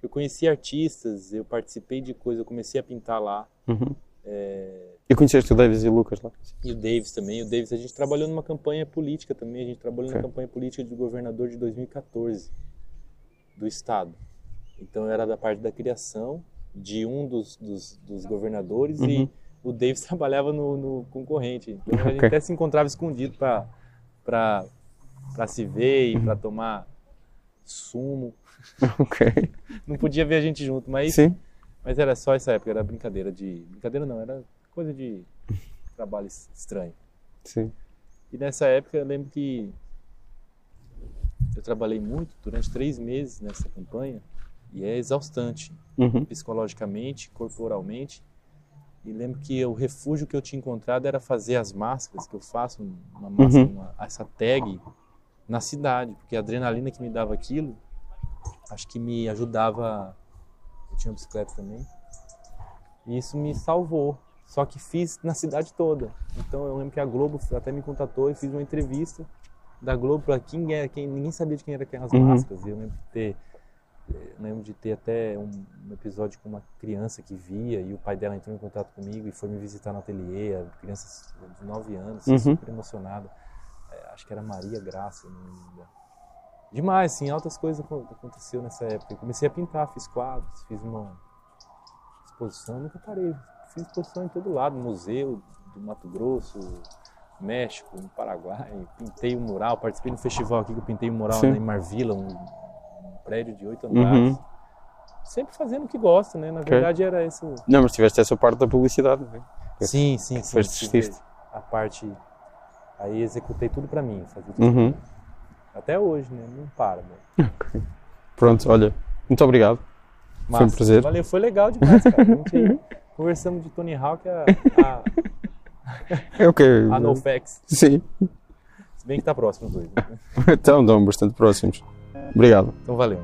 Eu conheci artistas, eu participei de coisas, eu comecei a pintar lá. Uhum. É, E conheceste o Davis e o Lucas lá? e o Davis também. O Davis, a gente trabalhou numa campanha política também. A gente trabalhou Ok. na campanha política de governador de 2014 do estado. Então era da parte da criação de um dos, dos, dos governadores Uhum. e o Davis trabalhava no, no concorrente. Então a gente até se encontrava escondido para para se ver e para tomar sumo. ok. Não podia ver a gente junto, mas Sim. Mas era só essa época, era brincadeira de. Brincadeira não, era coisa de trabalho estranho. Sim. E nessa época eu lembro que eu trabalhei muito durante três meses nessa campanha e é exaustante, Uhum. psicologicamente, corporalmente. E lembro que o refúgio que eu tinha encontrado era fazer as máscaras, que eu faço uma máscara, Uhum. uma- essa tag na cidade, porque a adrenalina que me dava aquilo, acho que me ajudava. Eu tinha uma bicicleta também. E isso me salvou. Só que fiz na cidade toda. Então eu lembro que a Globo até me contatou e fiz uma entrevista da Globo para quem era, quem ninguém sabia de quem era aquelas Uhum. máscaras. E eu lembro de ter eu lembro de ter até um, um episódio com uma criança que via e o pai dela entrou em contato comigo e foi me visitar no ateliê, a criança de 9 anos, Uhum. super emocionada. Acho que era Maria Graça, não lembro. Demais, assim, altas coisas acon- aconteceu nessa época. Eu comecei a pintar, fiz quadros, fiz uma exposição, nunca parei. Fiz exposição em todo lado, museu do Mato Grosso, México, no Paraguai, pintei um mural, participei no festival aqui que eu pintei um mural Sim. em Marvila, um, um prédio de oito andares. Uhum. Sempre fazendo o que gosta, né? Na Ok. verdade era esse. o- Não, mas tiveste essa parte da publicidade, não é? Sim, sim, sim. A parte. Aí executei tudo pra mim, tudo. Uhum. Até hoje, né? Não para, né? Pronto, olha, muito obrigado. Foi um Massa. prazer. Valeu, foi legal demais, cara. A gente aí conversamos de Tony Hawk a, a, É o quê? a NoFX. Sim. Se bem que tá próximo os dois. né? Então, estão bastante próximos. Obrigado. Então valeu.